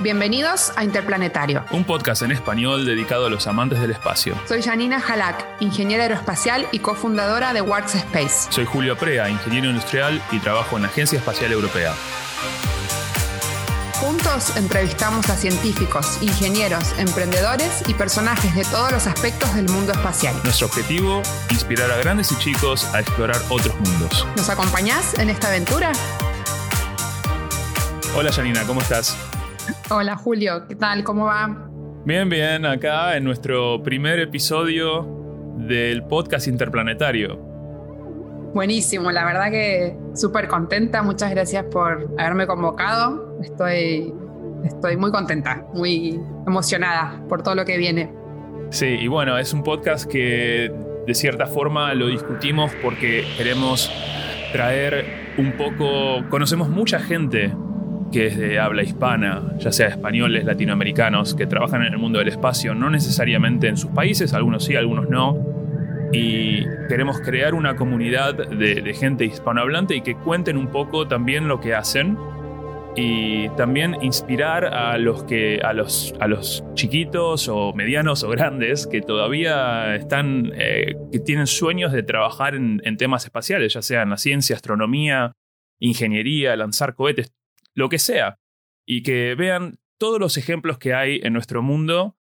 Bienvenidos a Interplanetario. Un podcast en español dedicado a los amantes del espacio. Soy Janina Halak, ingeniera aeroespacial y cofundadora de Works Space. Soy Julio Prea, ingeniero industrial y trabajo en la Agencia Espacial Europea. Juntos entrevistamos a científicos, ingenieros, emprendedores y personajes de todos los aspectos del mundo espacial. Nuestro objetivo, inspirar a grandes y chicos a explorar otros mundos. ¿Nos acompañás en esta aventura? Hola Janina, ¿cómo estás? Hola Julio, ¿qué tal? ¿Cómo va? Bien, bien, acá en nuestro primer episodio del podcast interplanetario. Buenísimo, la verdad que súper contenta. Muchas gracias por haberme convocado. Estoy, estoy muy contenta, muy emocionada por todo lo que viene. Sí, y bueno, es un podcast que de cierta forma lo discutimos porque queremos traer un poco, conocemos mucha gente que es de habla hispana, ya sea españoles, latinoamericanos, que trabajan en el mundo del espacio, no necesariamente en sus países, algunos sí, algunos no. Y queremos crear una comunidad de, gente hispanohablante y que cuenten un poco también lo que hacen y también inspirar a los que a los a los chiquitos o medianos o grandes que todavía están eh, que tienen sueños de trabajar en, en, temas espaciales ya sea en la ciencia astronomía ingeniería lanzar cohetes lo que sea, y que vean todos los ejemplos que hay en nuestro mundo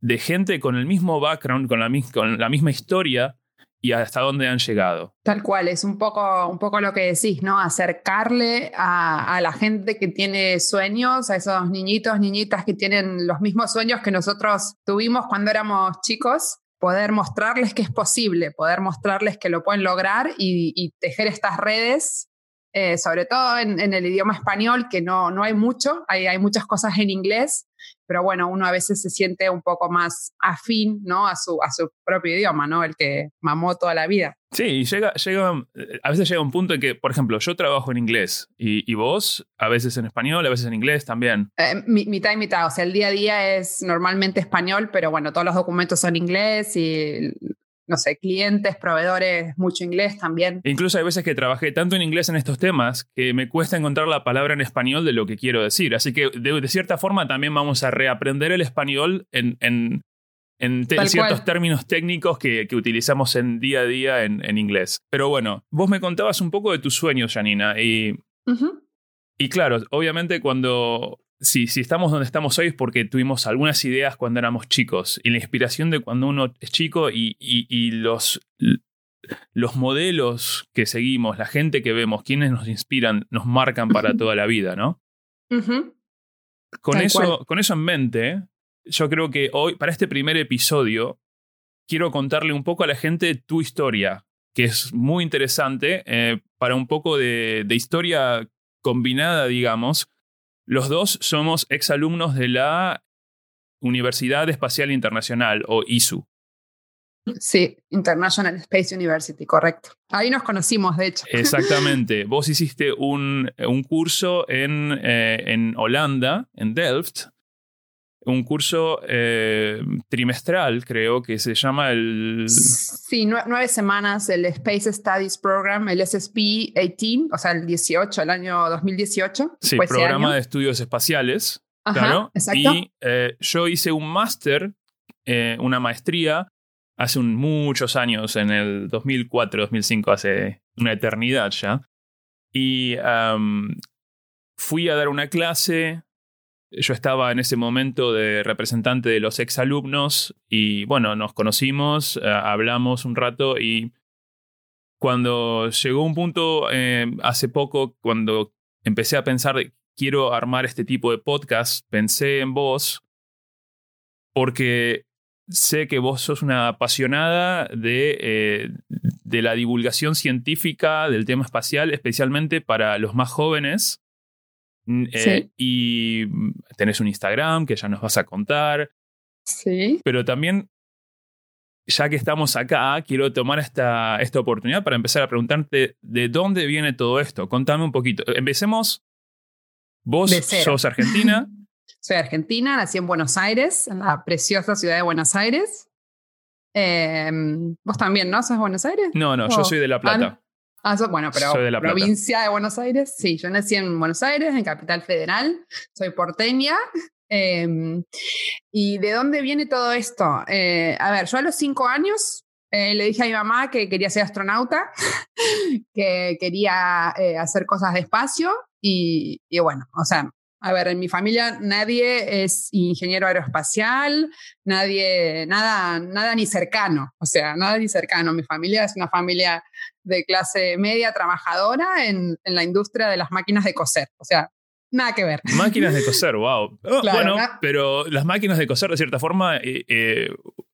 de gente con el mismo background, con la, misma historia y hasta dónde han llegado. Tal cual, es un poco, un poco lo que decís, ¿no? Acercarle a, la gente que tiene sueños, a esos niñitos, niñitas que tienen los mismos sueños que nosotros tuvimos cuando éramos chicos, poder mostrarles que es posible, poder mostrarles que lo pueden lograr y tejer estas redes eh, sobre todo en, el idioma español, que no, no hay mucho, hay, hay, muchas cosas en inglés, pero bueno, uno a veces se siente un poco más afín ¿no? a, su, a su propio idioma, ¿no? el que mamó toda la vida. Sí, y llega, llega, a veces llega un punto en que, por ejemplo, yo trabajo en inglés y, y vos a veces en español, a veces en inglés también. Eh, mitad y mitad, o sea, el día a día es normalmente español, pero bueno, todos los documentos son inglés y no sé, clientes, proveedores, mucho inglés también. Incluso hay veces que trabajé tanto en inglés en estos temas que me cuesta encontrar la palabra en español de lo que quiero decir. Así que de, cierta forma también vamos a reaprender el español en, en, en ciertos términos técnicos que, que, utilizamos en día a día en, en, inglés. Pero bueno, vos me contabas un poco de tus sueños, Janina, y... Y claro, obviamente cuando si, si estamos donde estamos hoy es porque tuvimos algunas ideas cuando éramos chicos y la inspiración de cuando uno es chico y, y, los, los modelos que seguimos, la gente que vemos, quienes nos inspiran, nos marcan para toda la vida, ¿no? con, eso, con eso en mente, yo creo que hoy, para este primer episodio, quiero contarle un poco a la gente tu historia, que es muy interesante, eh, para un poco de, de historia combinada, digamos, los dos somos exalumnos de la Universidad Espacial Internacional o ISU. Sí, International Space University, correcto. Ahí nos conocimos, de hecho. Exactamente. Vos hiciste un, un curso en, eh, en Holanda, en Delft, un curso eh, trimestral, creo, que se llama el... Sí, nueve semanas, el Space Studies Program, el SSP 18, o sea, el 18, el año 2018. Sí, programa de estudios espaciales. claro. Exacto. Y eh, yo hice un máster, eh, una maestría, hace muchos años, en el 2004, 2005, hace una eternidad ya. Y fui a dar una clase yo estaba en ese momento de representante de los exalumnos y bueno, nos conocimos, eh, hablamos un rato y cuando llegó un punto eh, hace poco, cuando empecé a pensar, quiero armar este tipo de podcast, pensé en vos porque sé que vos sos una apasionada de, eh, de la divulgación científica del tema espacial, especialmente para los más jóvenes. Eh, y tenés un Instagram que ya nos vas a contar. Sí. Pero también, ya que estamos acá, quiero tomar esta, esta oportunidad para empezar a preguntarte de dónde viene todo esto. Contame un poquito. Empecemos. Vos sos argentina. Soy argentina, nací en Buenos Aires, en la preciosa ciudad de Buenos Aires. Em, vos también, ¿no? ¿Sos de Buenos Aires? No, no, yo soy de La Plata. Ah, bueno, pero Soy de la Plata. provincia de Buenos Aires. Sí, yo nací en Buenos Aires, en Capital Federal. Soy porteña. Eh, ¿Y de dónde viene todo esto? Eh, a ver, yo a los cinco años eh, le dije a mi mamá que quería ser astronauta, que quería eh, hacer cosas de espacio y, y bueno, o sea, a ver, en mi familia nadie es ingeniero aeroespacial, nadie, nada, nada ni cercano, o sea, nada ni cercano. Mi familia es una familia de clase media trabajadora en, en la industria de las máquinas de coser, o sea, nada que ver. Máquinas de coser, wow. Oh, Claro, bueno, pero las máquinas de coser, de cierta forma, eh, eh,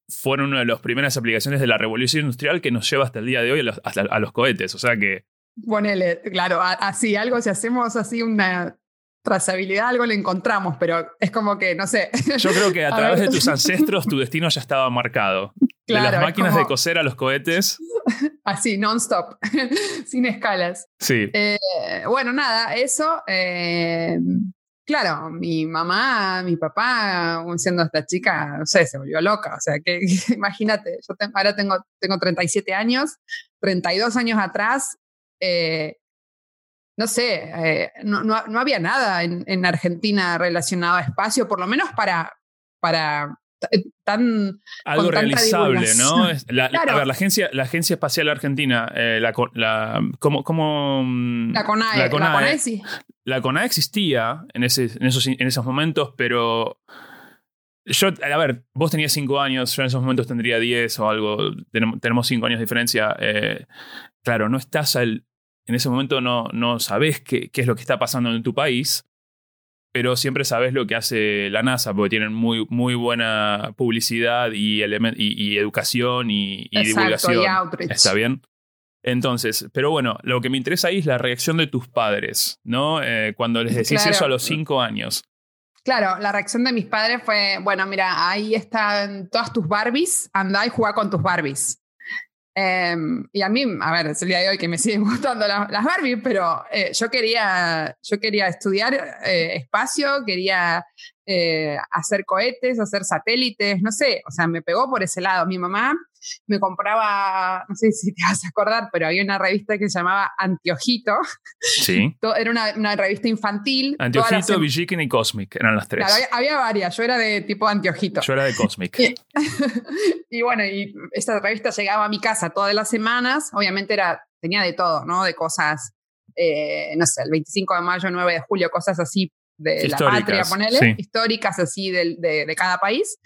fueron una de las primeras aplicaciones de la revolución industrial que nos lleva hasta el día de hoy a los, hasta a los cohetes. O sea que Ponele, claro, así, algo, si hacemos así una trazabilidad, algo le encontramos, pero es como que, no sé. yo creo que a A través ver. de tus ancestros tu destino ya estaba marcado. Claro, de las máquinas como- de coser a los cohetes. Así, non-stop, sin escalas. Sí. Eh, bueno, nada, eso. eh, claro, mi mamá, mi papá, siendo esta chica, no sé, se volvió loca. O sea, que imagínate, yo te- ahora tengo, tengo 37 años, 32 años atrás, eh, no sé, no, no- no había nada en, en Argentina relacionado a espacio, por lo menos para, para tan... Algo con tanta realizable, ¿no? la- Claro. A ver, la agencia, la agencia Espacial Argentina, eh, la, la, ¿cómo, cómo, mm, La CONAE, la la CONAE, sí. la CONAE existía en, ese, en, esos, en esos momentos, pero yo, a ver, vos tenías 5 años, yo en esos momentos tendría 10 o algo, tenemos, 5 años de diferencia. eh, claro, no estás al, en ese momento no, no sabés qué, qué es lo que está pasando en tu país, pero siempre sabés lo que hace la NASA, porque tienen muy, muy buena publicidad y, y, y educación y, y Exacto, divulgación. y outreach. ¿Está bien? Entonces, pero bueno, lo que me interesa ahí es la reacción de tus padres, ¿no? Eh, cuando les decís Claro. eso a los cinco años. Claro, la reacción de mis padres fue, bueno, mira, ahí están todas tus Barbies, anda y juega con tus Barbies. Em, y a mí, a ver, es el día de hoy que me siguen gustando la- las Barbies, pero eh, yo, quería, yo quería estudiar eh, espacio, quería eh, hacer cohetes, hacer satélites, no sé, o sea, me pegó por ese lado. Mi mamá me compraba, no sé si te vas a acordar, pero había una revista que se llamaba Antiojito, Sí. era una, una revista infantil. Antiojito, Villiquen y Cosmic eran las tres. Claro, había, había varias, yo era de tipo anteojito. Yo era de Cosmic. Y- y bueno, y esta revista llegaba a mi casa todas las semanas, obviamente era, tenía de todo, ¿no? De cosas, eh, no sé, el 25 de mayo, 9 de julio, cosas así de la patria, ponele, sí. históricas así de, de cada país,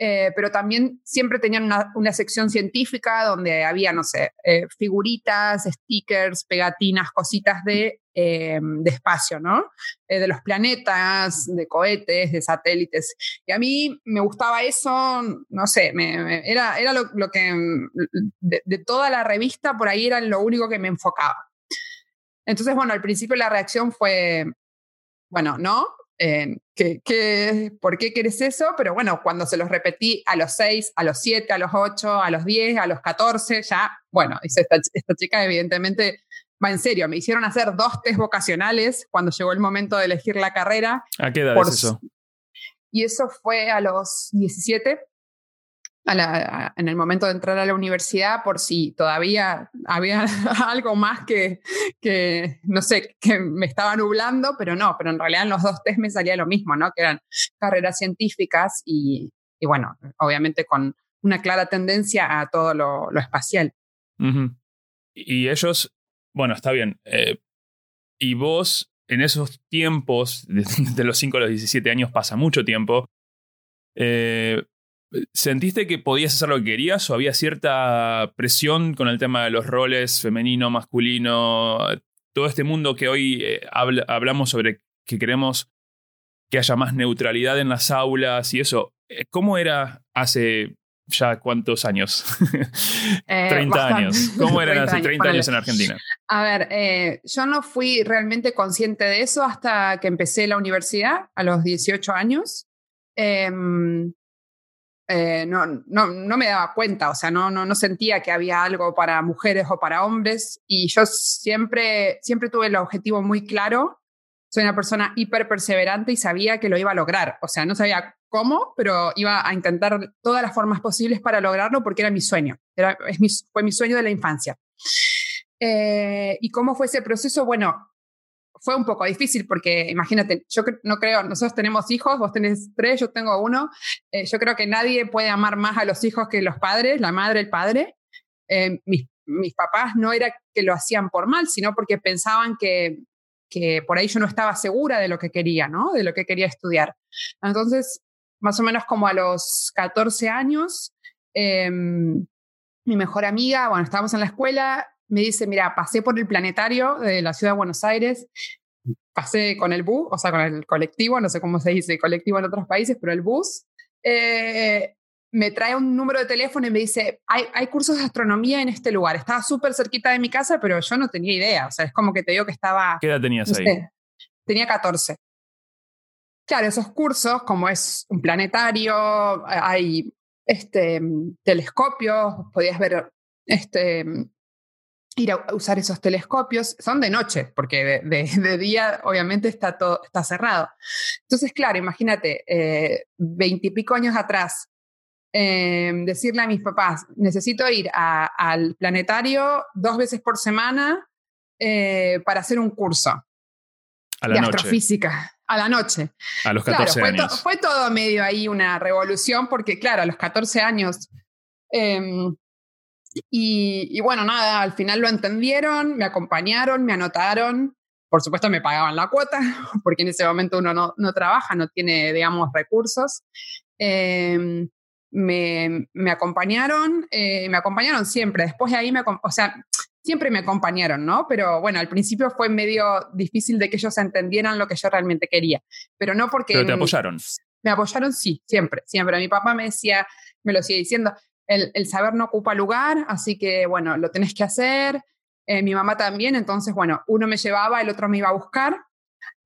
Eh, pero también siempre tenían una, una sección científica donde había, no sé, eh, figuritas, stickers, pegatinas, cositas de, eh, de espacio, ¿no? De los planetas, de cohetes, de satélites. Y a mí me gustaba eso, no sé, me, me- era, era lo, lo que de, de toda la revista por ahí era lo único que me enfocaba. Entonces, bueno, al principio la reacción fue, bueno, no, eh, ¿qué, qué, por qué quieres eso? Pero bueno, cuando se los repetí a los 6, a los 7, a los 8, a los 10, a los 14, ya, bueno, dice esta, esta chica evidentemente va en serio. Me hicieron hacer dos test vocacionales cuando llegó el momento de elegir la carrera. ¿A qué edad Por es eso? Y eso fue a los 17, en el momento de entrar a la universidad, por si todavía había algo más que, que, no sé, que me estaba nublando, pero no, pero en realidad en los dos test me salía lo mismo, ¿no? Que eran carreras científicas y, y bueno, obviamente con una clara tendencia a todo lo, lo espacial. Y ellos, bueno, está bien. eh, y vos, en esos tiempos, de, de los 5 a los 17 años, pasa mucho tiempo. eh, ¿Sentiste que podías hacer lo que querías o había cierta presión con el tema de los roles femenino, masculino? Todo este mundo que hoy eh, habla- hablamos sobre que queremos que haya más neutralidad en las aulas y eso. eh, ¿Cómo era hace ya cuántos años? Eh, 30 bastante. años. ¿Cómo eran 30 hace años, 30 ponele. años en Argentina? A ver, eh, yo no fui realmente consciente de eso hasta que empecé la universidad a los 18 años. Em, eh, no, no, no me daba cuenta, o sea, no, no, no sentía que había algo para mujeres o para hombres y yo siempre, siempre tuve el objetivo muy claro. Soy una persona hiper perseverante y sabía que lo iba a lograr. O sea, no sabía cómo, pero iba a intentar todas las formas posibles para lograrlo porque era mi sueño. Era, es mi, fue mi sueño de la infancia. Eh, ¿Y cómo fue ese proceso? Bueno, fue un poco difícil porque imagínate, yo no creo, nosotros tenemos hijos, vos tenés tres, yo tengo uno, eh, yo creo que nadie puede amar más a los hijos que los padres, la madre, el padre. Eh, mis, mis, papás no era que lo hacían por mal, sino porque pensaban que, que por ahí yo no estaba segura de lo que quería, ¿no? De lo que quería estudiar. Entonces, más o menos como a los 14 años, em, mi mejor amiga, bueno, estábamos en la escuela, me dice, mira, pasé por el planetario de la ciudad de Buenos Aires, pasé con el bus, o sea, con el colectivo, no sé cómo se dice colectivo en otros países, pero el bus, eh, me trae un número de teléfono y me dice, hay, hay cursos de astronomía en este lugar. Estaba súper cerquita de mi casa, pero yo no tenía idea. O sea, es como que te digo que estaba... ¿Qué edad tenías ahí? tenía 14. Claro, esos cursos, como es un planetario, hay este, telescopios, podías ver este, ir a usar esos telescopios, son de noche, porque de, día obviamente está todo está cerrado. Entonces, claro, imagínate, eh, veintipico años atrás, em, decirle a mis papás, necesito ir al planetario dos veces por semana eh, para hacer un curso a la de noche. astrofísica. A la noche. A los 14 fue años. fue todo medio ahí una revolución, porque claro, a los 14 años y, bueno, nada, al final lo entendieron, me acompañaron, me anotaron. Por supuesto, me pagaban la cuota, porque en ese momento uno no, no trabaja, no tiene, digamos, recursos. Em, me, me, acompañaron, eh, me acompañaron siempre. Después de ahí, me, o sea, siempre me acompañaron, ¿no? Pero bueno, al principio fue medio difícil de que ellos entendieran lo que yo realmente quería. Pero no porque... Pero te apoyaron. Me apoyaron, sí, siempre, siempre. Mi papá me decía, me lo sigue diciendo, el, saber no ocupa lugar, así que bueno, lo tenés que hacer. Eh, mi mamá también, entonces bueno, uno me llevaba, el otro me iba a buscar.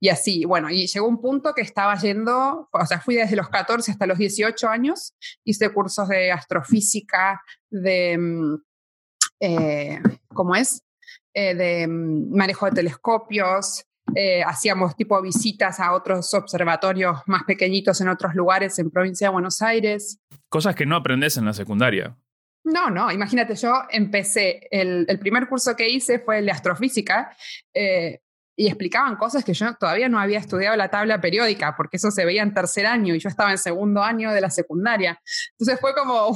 Y así, bueno, y llegó un punto que estaba yendo, o sea, fui desde los 14 hasta los 18 años, hice cursos de astrofísica, de, mm, eh, ¿cómo es? Eh, de mm, manejo de telescopios, hacíamos tipo visitas a otros observatorios más pequeñitos en otros lugares en provincia de Buenos Aires. Cosas que no aprendes en la secundaria. No, no, imagínate, yo empecé, el, el primer curso que hice fue el de astrofísica eh, y explicaban cosas que yo todavía no había estudiado la tabla periódica, porque eso se veía en tercer año y yo estaba en segundo año de la secundaria. Entonces fue como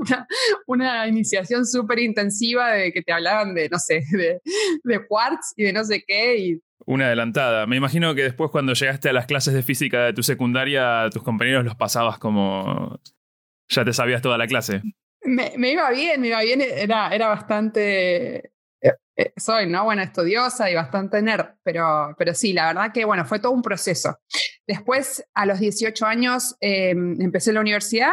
una, una iniciación súper intensiva de que te hablaban de, no sé, de, de quartz y de no sé qué, y una adelantada. Me imagino que después cuando llegaste a las clases de física de tu secundaria, tus compañeros los pasabas como ya te sabías toda la clase. Me, me iba bien, me iba bien, era, era bastante, eh, eh, soy, ¿no? Bueno, estudiosa y bastante nerd, pero, pero sí, la verdad que, bueno, fue todo un proceso. Después, a los 18 años, eh, empecé la universidad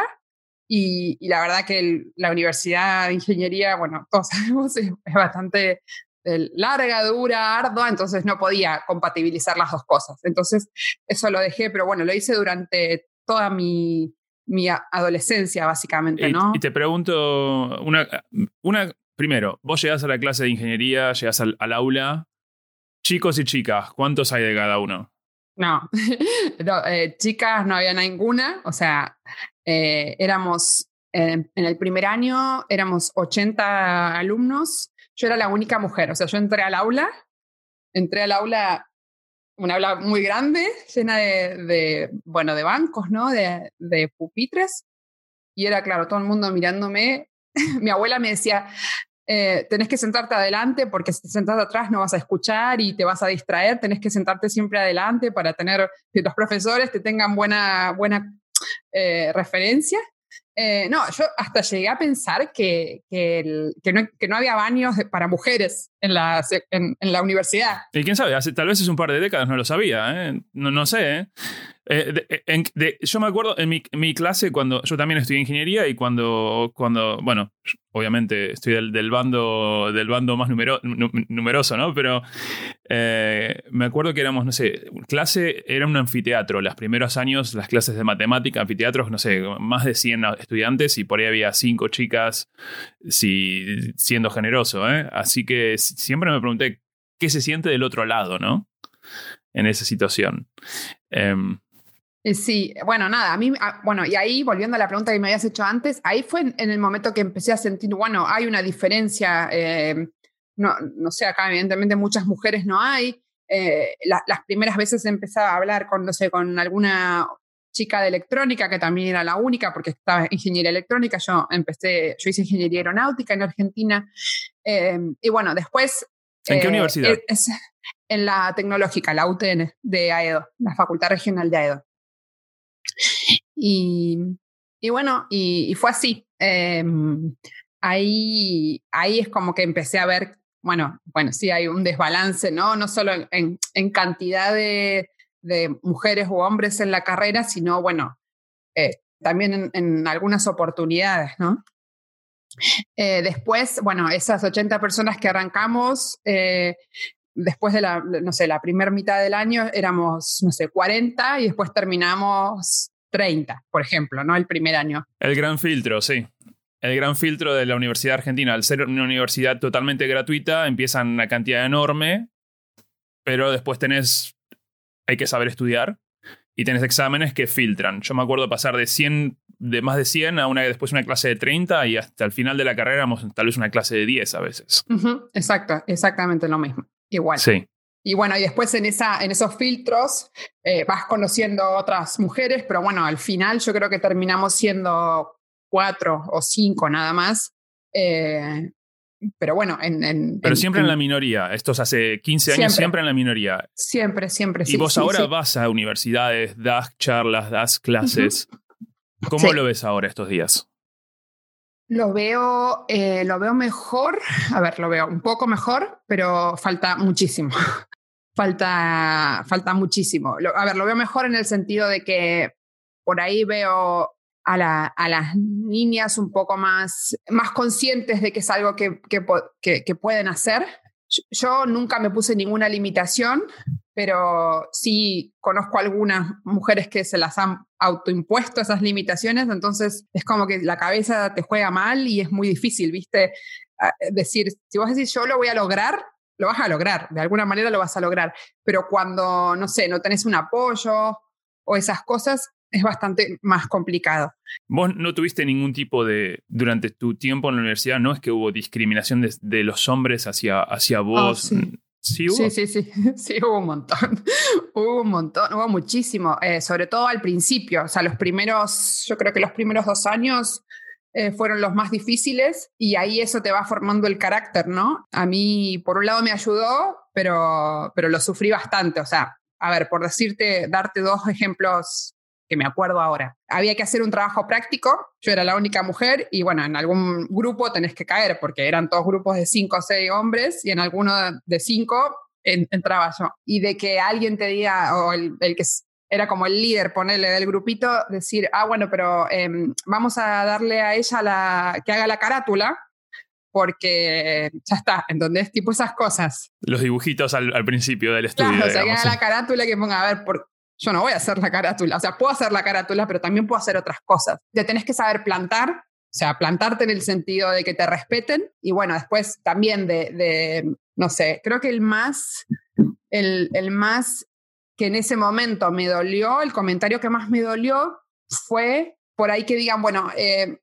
y, y, la verdad que el, la universidad de ingeniería, bueno, todos sabemos, es, es bastante larga, dura, ardua, entonces no podía compatibilizar las dos cosas. Entonces, eso lo dejé, pero bueno, lo hice durante toda mi, mi adolescencia, básicamente, ¿no? Y, te pregunto, una, una, primero, vos llegás a la clase de ingeniería, llegás al, al aula, chicos y chicas, ¿cuántos hay de cada uno? No, no eh, chicas no había ninguna, o sea, eh, éramos, eh, en el primer año éramos 80 alumnos, yo era la única mujer, o sea, yo entré al aula, entré al aula una aula muy grande, llena de, bueno, de bancos, ¿no? De, de, pupitres. Y era, claro, todo el mundo mirándome. Mi abuela me decía, eh, tenés que sentarte adelante porque si te sentás atrás no vas a escuchar y te vas a distraer, tenés que sentarte siempre adelante para tener, que los profesores te tengan buena, buena eh, referencia. Eh, no, yo hasta llegué a pensar que, que, no, que no, había baños para mujeres en la, en, en la universidad. Y quién sabe, hace, tal vez es un par de décadas no lo sabía, ¿eh? no, no sé. ¿eh? Eh, de, yo me acuerdo en mi, clase cuando yo también estudié ingeniería y cuando, cuando bueno, obviamente estoy del, del bando, del bando más numero, numeroso, ¿no? Pero eh, me acuerdo que éramos, no sé, clase era un anfiteatro. Los primeros años, las clases de matemática, anfiteatros, no sé, más de 100 estudiantes y por ahí había 5 chicas, si, siendo generoso, ¿eh? Así que siempre me pregunté qué se siente del otro lado, ¿no? En esa situación. Eh, Sí, bueno, nada, a mí, bueno, y ahí volviendo a la pregunta que me habías hecho antes, ahí fue en, en el momento que empecé a sentir, bueno, hay una diferencia, eh, no, no sé, acá evidentemente muchas mujeres no hay. Eh, las primeras veces empezaba a hablar con, no sé, con alguna chica de electrónica, que también era la única, porque estaba ingeniería electrónica, yo empecé, yo hice ingeniería aeronáutica en Argentina, em, y bueno, después... ¿En qué eh, universidad? en la tecnológica, la UTN de AEDO, la Facultad Regional de AEDO. Y, y bueno, y, fue así. Em, ahí, ahí es como que empecé a ver, bueno, bueno, sí hay un desbalance, ¿no? No solo en, en cantidad de, de, mujeres o hombres en la carrera, sino, bueno, eh, también en, algunas oportunidades, ¿no? Eh, después, bueno, esas 80 personas que arrancamos, eh, después de la, no sé, la primera mitad del año éramos, no sé, 40 y después terminamos 30, por ejemplo, ¿no? El primer año. El gran filtro, sí. El gran filtro de la Universidad Argentina, al ser una universidad totalmente gratuita, empiezan una cantidad enorme, pero después tenés, hay que saber estudiar y tenés exámenes que filtran. Yo me acuerdo pasar de 100, de más de 100 a una después una clase de 30 y hasta el final de la carrera éramos tal vez una clase de 10 a veces. Exacto, exactamente lo mismo. Igual. Sí. Y bueno, y después en, esa, en esos filtros eh, vas conociendo otras mujeres, pero bueno, al final yo creo que terminamos siendo cuatro o cinco nada más. Eh, pero bueno, en... pero siempre en, la minoría. Estos hace 15 años siempre, en la minoría. Siempre, siempre. Y vos ahora vas a universidades, das charlas, das clases. ¿Cómo lo ves ahora estos días? Lo veo, eh, lo veo mejor, a ver, lo veo un poco mejor, pero falta muchísimo. falta, falta muchísimo. a ver, lo veo mejor en el sentido de que por ahí veo a, la, a las niñas un poco más, más conscientes de que es algo que, que pueden hacer. Yo nunca me puse ninguna limitación, pero sí conozco algunas mujeres que se las han autoimpuesto esas limitaciones, entonces es como que la cabeza te juega mal y es muy difícil, ¿viste? Decir, si vos decís yo lo voy a lograr, lo vas a lograr, de alguna manera lo vas a lograr, pero cuando, no sé, no tenés un apoyo o esas cosas, es bastante más complicado. Vos no tuviste ningún tipo de, durante tu tiempo en la universidad, no es que hubo discriminación de, los hombres hacia, hacia ah, vos. ¿Sí, sí, sí, sí, hubo un montón, hubo un montón, hubo muchísimo, eh, sobre todo al principio, o sea, los primeros, yo creo que los primeros dos años eh, fueron los más difíciles y ahí eso te va formando el carácter, ¿no? A mí, por un lado me ayudó, pero, pero lo sufrí bastante, o sea, a ver, por decirte, darte dos ejemplos que me acuerdo ahora. Había que hacer un trabajo práctico, yo era la única mujer y bueno, en algún grupo tenés que caer porque eran todos grupos de cinco o seis hombres y en alguno de cinco entraba yo. Y de que alguien te diga, o el, que era como el líder, ponerle del grupito, decir, ah, bueno, pero em, vamos a darle a ella la, que haga la carátula, porque ya está, ¿entendés? Tipo esas cosas. Los dibujitos al, principio del estudio. Claro, o sea, que haga la carátula que ponga, a ver, por, yo no voy a hacer la carátula, o sea, puedo hacer la carátula, pero también puedo hacer otras cosas. Te tenés que saber plantar, o sea, plantarte en el sentido de que te respeten y bueno, después también de, no sé, creo que el más, el, el más que en ese momento me dolió, el comentario que más me dolió fue por ahí que digan, bueno, eh,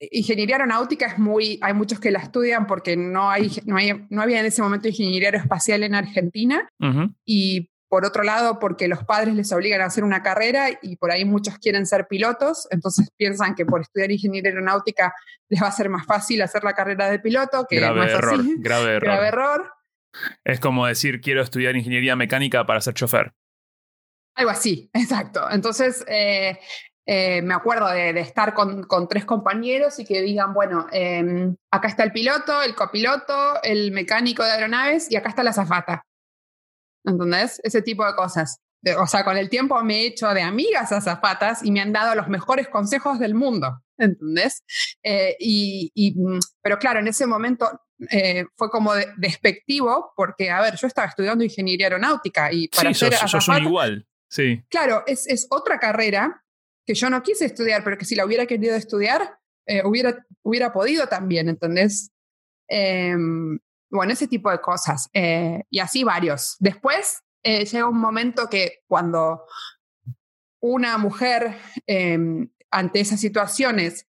ingeniería aeronáutica es muy, hay muchos que la estudian porque no, hay, no, hay, no había en ese momento ingeniería aeroespacial en Argentina y por otro lado, porque los padres les obligan a hacer una carrera y por ahí muchos quieren ser pilotos, entonces piensan que por estudiar ingeniería aeronáutica les va a ser más fácil hacer la carrera de piloto, que grave no es error, así. Grave error. Grave error. Es como decir, quiero estudiar ingeniería mecánica para ser chofer. Algo así, exacto. Entonces, eh, eh, me acuerdo de, estar con, tres compañeros y que digan, bueno, em, acá está el piloto, el copiloto, el mecánico de aeronaves y acá está la zafata. ¿Entendés? Ese tipo de cosas. O sea, con el tiempo me he hecho de amigas a zapatas y me han dado los mejores consejos del mundo, ¿entendés? Eh, y, mm, pero claro, en ese momento eh, fue como despectivo porque, a ver, yo estaba estudiando ingeniería aeronáutica y para sí, sos, igual, sí. Claro, es, es, otra carrera que yo no quise estudiar, pero que si la hubiera querido estudiar, eh, hubiera, hubiera podido también, ¿entendés? Bueno, ese tipo de cosas. Eh, y así varios. Después eh, llega un momento que cuando una mujer em, ante esas situaciones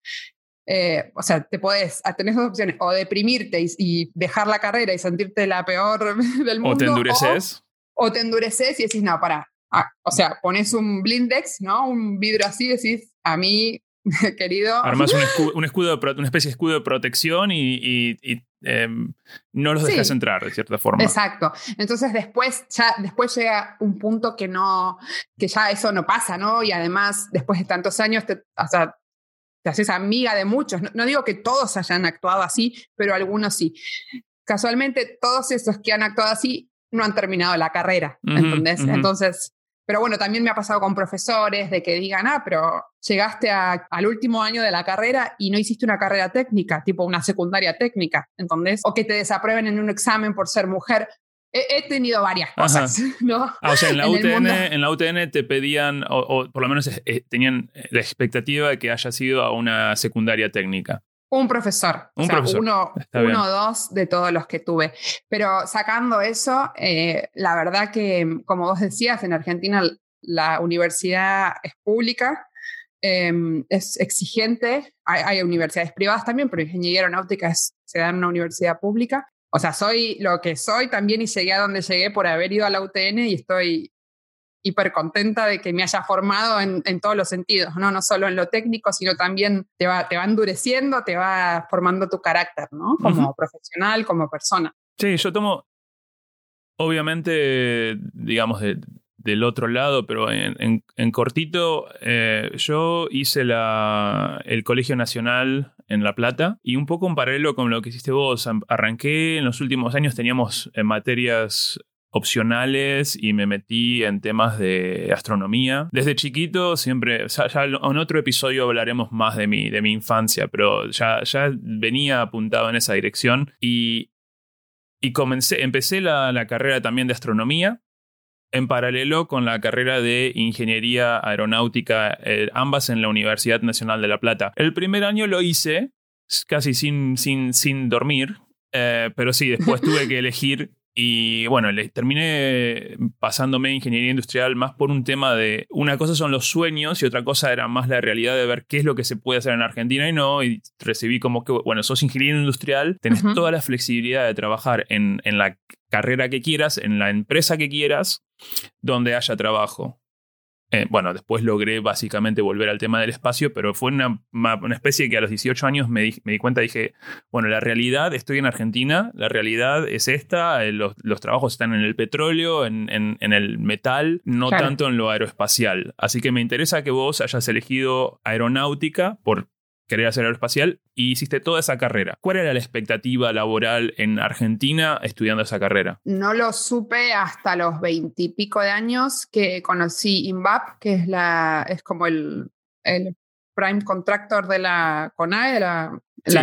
eh, o sea, te podés, ah, tenés dos opciones, o deprimirte y, dejar la carrera y sentirte la peor del mundo. O te endureces. O, te endureces y decís, no, para. Ah, o sea, pones un blindex, ¿no? Un vidrio así, decís, a mí, querido. Armas un escudo, un escudo de, una especie de escudo de protección y, em, no los dejas entrar, de cierta forma. Exacto. Entonces después, ya, después llega un punto que no, que ya eso no pasa, ¿no? Y además, después de tantos años, te, o sea, te haces amiga de muchos. No, digo que todos hayan actuado así, pero algunos sí. Casualmente, todos esos que han actuado así no han terminado la carrera, Entonces, pero bueno, también me ha pasado con profesores de que digan, ah, pero llegaste al último año de la carrera y no hiciste una carrera técnica, tipo una secundaria técnica, ¿entendés? O que te desaprueben en un examen por ser mujer. He, tenido varias cosas, ¿no? Ah, o sea, en la, UTN, en la UTN te pedían, o, por lo menos eh, tenían la expectativa de que haya sido a una secundaria técnica. Un profesor. Un profesor. Uno, uno o dos de todos los que tuve. Pero sacando eso, eh, la verdad que, como vos decías, en Argentina la universidad es pública, em, es exigente. Hay, universidades privadas también, pero ingeniería aeronáutica se da en una universidad pública o sea, soy lo que soy también y llegué a donde llegué por haber ido a la UTN y estoy hiper contenta de que me haya formado en, todos los sentidos, ¿no? No solo en lo técnico, sino también te va, te va endureciendo, te va formando tu carácter, ¿no? Como profesional, como persona. Sí, yo tomo, obviamente, digamos, de, del otro lado, pero en, cortito, eh, yo hice la, el Colegio Nacional en La Plata y un poco en paralelo con lo que hiciste vos. Arranqué en los últimos años, teníamos eh, materias opcionales y me metí en temas de astronomía. Desde chiquito siempre, ya, en otro episodio hablaremos más de mi, de mi infancia, pero ya, ya venía apuntado en esa dirección y, y comencé, empecé la, la carrera también de astronomía en paralelo con la carrera de Ingeniería Aeronáutica, eh, ambas en la Universidad Nacional de La Plata. El primer año lo hice casi sin, sin, sin dormir, eh, pero sí, después tuve que elegir y bueno, le terminé pasándome ingeniería industrial más por un tema de una cosa son los sueños y otra cosa era más la realidad de ver qué es lo que se puede hacer en Argentina y no. Y recibí como que, bueno, sos ingeniero industrial, tenés toda la flexibilidad de trabajar en, en la carrera que quieras, en la empresa que quieras, donde haya trabajo. Eh, bueno, después logré básicamente volver al tema del espacio, pero fue una, una especie que a los 18 años me di, me di, cuenta, dije, bueno, la realidad, estoy en Argentina, la realidad es esta, eh, los, los trabajos están en el petróleo, en, en, en el metal, no tanto en lo aeroespacial. Así que me interesa que vos hayas elegido aeronáutica por querer hacer aeroespacial y hiciste toda esa carrera. ¿Cuál era la expectativa laboral en Argentina estudiando esa carrera? No lo supe hasta los veintipico de años que conocí INVAP, que es, la, es como el, el prime contractor de la CONAE, Sí,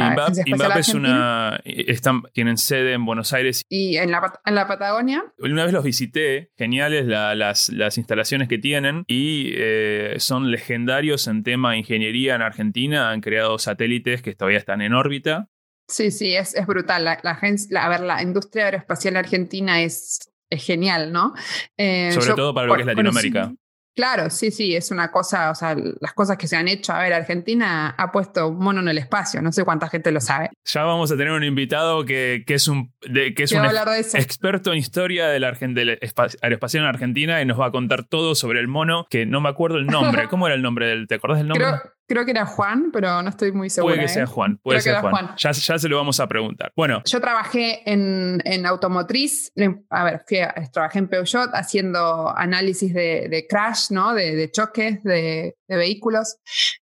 es una. Están, tienen sede en Buenos Aires. Y en la, en la Patagonia. Una vez los visité, geniales las, las, instalaciones que tienen y eh, son legendarios en tema de ingeniería en Argentina. Han creado satélites que todavía están en órbita. Sí, sí, es, es brutal. La, la, a ver, la industria aeroespacial argentina es, es genial, ¿no? Eh, Sobre todo para lo que es Latinoamérica. Claro, sí, sí, es una cosa, o sea, las cosas que se han hecho. A ver, Argentina ha puesto un mono en el espacio, no sé cuánta gente lo sabe. Ya vamos a tener un invitado que, que es un, que es un experto en historia del, del aeroespacial en Argentina y nos va a contar todo sobre el mono, que no me acuerdo el nombre. ¿Cómo era el nombre del? ¿Te acordás del nombre? Creo que era Juan, pero no estoy muy segura. Puede que sea ¿eh? Juan, puede ser Juan. Ya, ya, se lo vamos a preguntar. Bueno. Yo trabajé en, en automotriz, a ver, trabajé en Peugeot haciendo análisis de, de crash, ¿no? De, de choques de, de vehículos.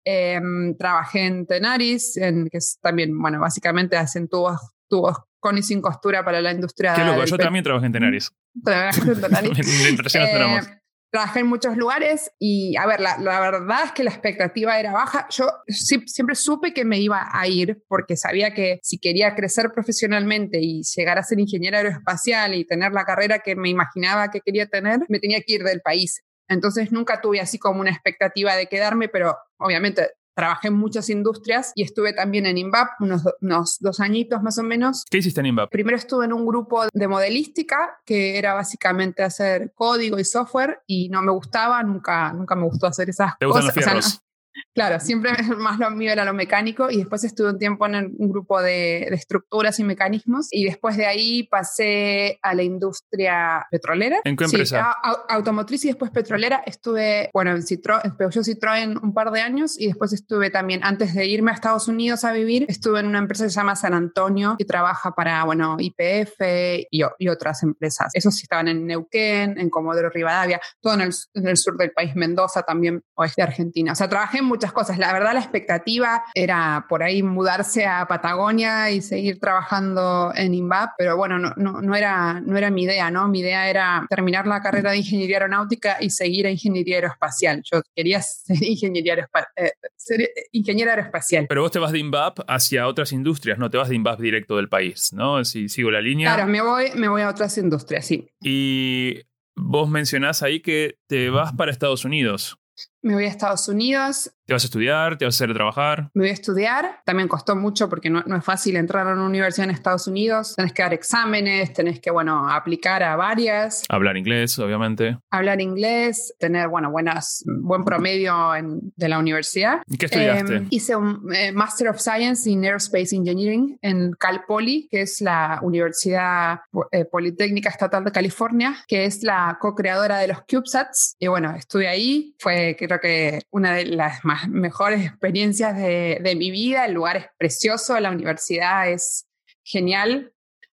Em, trabajé en Tenaris, en, que es también, bueno, básicamente hacen tubos, tubos con y sin costura para la industria. Qué loco, yo también trabajé en Tenaris. Trabajé en Tenaris. trabajé en muchos lugares y, a ver, la, verdad es que la expectativa era baja. Yo siempre supe que me iba a ir porque sabía que si quería crecer profesionalmente y llegar a ser ingeniero aeroespacial y tener la carrera que me imaginaba que quería tener, me tenía que ir del país. Entonces nunca tuve así como una expectativa de quedarme, pero obviamente trabajé en muchas industrias y estuve también en INVAP unos, unos, dos añitos más o menos. ¿Qué hiciste en INVAP? Primero estuve en un grupo de modelística que era básicamente hacer código y software y no me gustaba, nunca, nunca me gustó hacer esas ¿Te cosas. Gustan los fierros? Claro, siempre más lo mío era lo mecánico y después estuve un tiempo en un grupo de, estructuras y mecanismos y después de ahí pasé a la industria petrolera. ¿En qué empresa? automotriz y después petrolera. Estuve, bueno, en Citroën, Peugeot Citroën un par de años y después estuve también, antes de irme a Estados Unidos a vivir, estuve en una empresa que se llama San Antonio que trabaja para, bueno, IPF y, y otras empresas. Esos sí estaban en Neuquén, en Comodoro Rivadavia, todo en el, en el sur del país, Mendoza también, oeste de Argentina. O sea, trabajé en muchas cosas. La verdad, la expectativa era por ahí mudarse a Patagonia y seguir trabajando en INVAP, pero bueno, no, no, no, era, no era mi idea, ¿no? Mi idea era terminar la carrera de ingeniería aeronáutica y seguir a ingeniería aeroespacial. Yo quería ser, ingeniería eh, ser ingeniera aeroespacial. Pero vos te vas de INVAP hacia otras industrias, no te vas de INVAP directo del país, ¿no? Si sigo la línea. Claro, me voy, me voy a otras industrias, sí. Y vos mencionás ahí que te vas para Estados Unidos. Me voy a Estados Unidos. ¿Te vas a estudiar? ¿Te vas a hacer trabajar? Me voy a estudiar. También costó mucho porque no, es fácil entrar a una universidad en Estados Unidos. Tenés que dar exámenes, tenés que, bueno, aplicar a varias. Hablar inglés, obviamente. Hablar inglés, tener, bueno, buenas, buen promedio de la universidad. ¿Y qué estudiaste? Em, hice un eh, Master of Science in Aerospace Engineering en Cal Poly, que es la Universidad eh, Politécnica Estatal de California, que es la co-creadora de los CubeSats. Y bueno, estuve ahí. Fue, creo que, una de las más mejores experiencias de, mi vida. El lugar es precioso, la universidad es genial.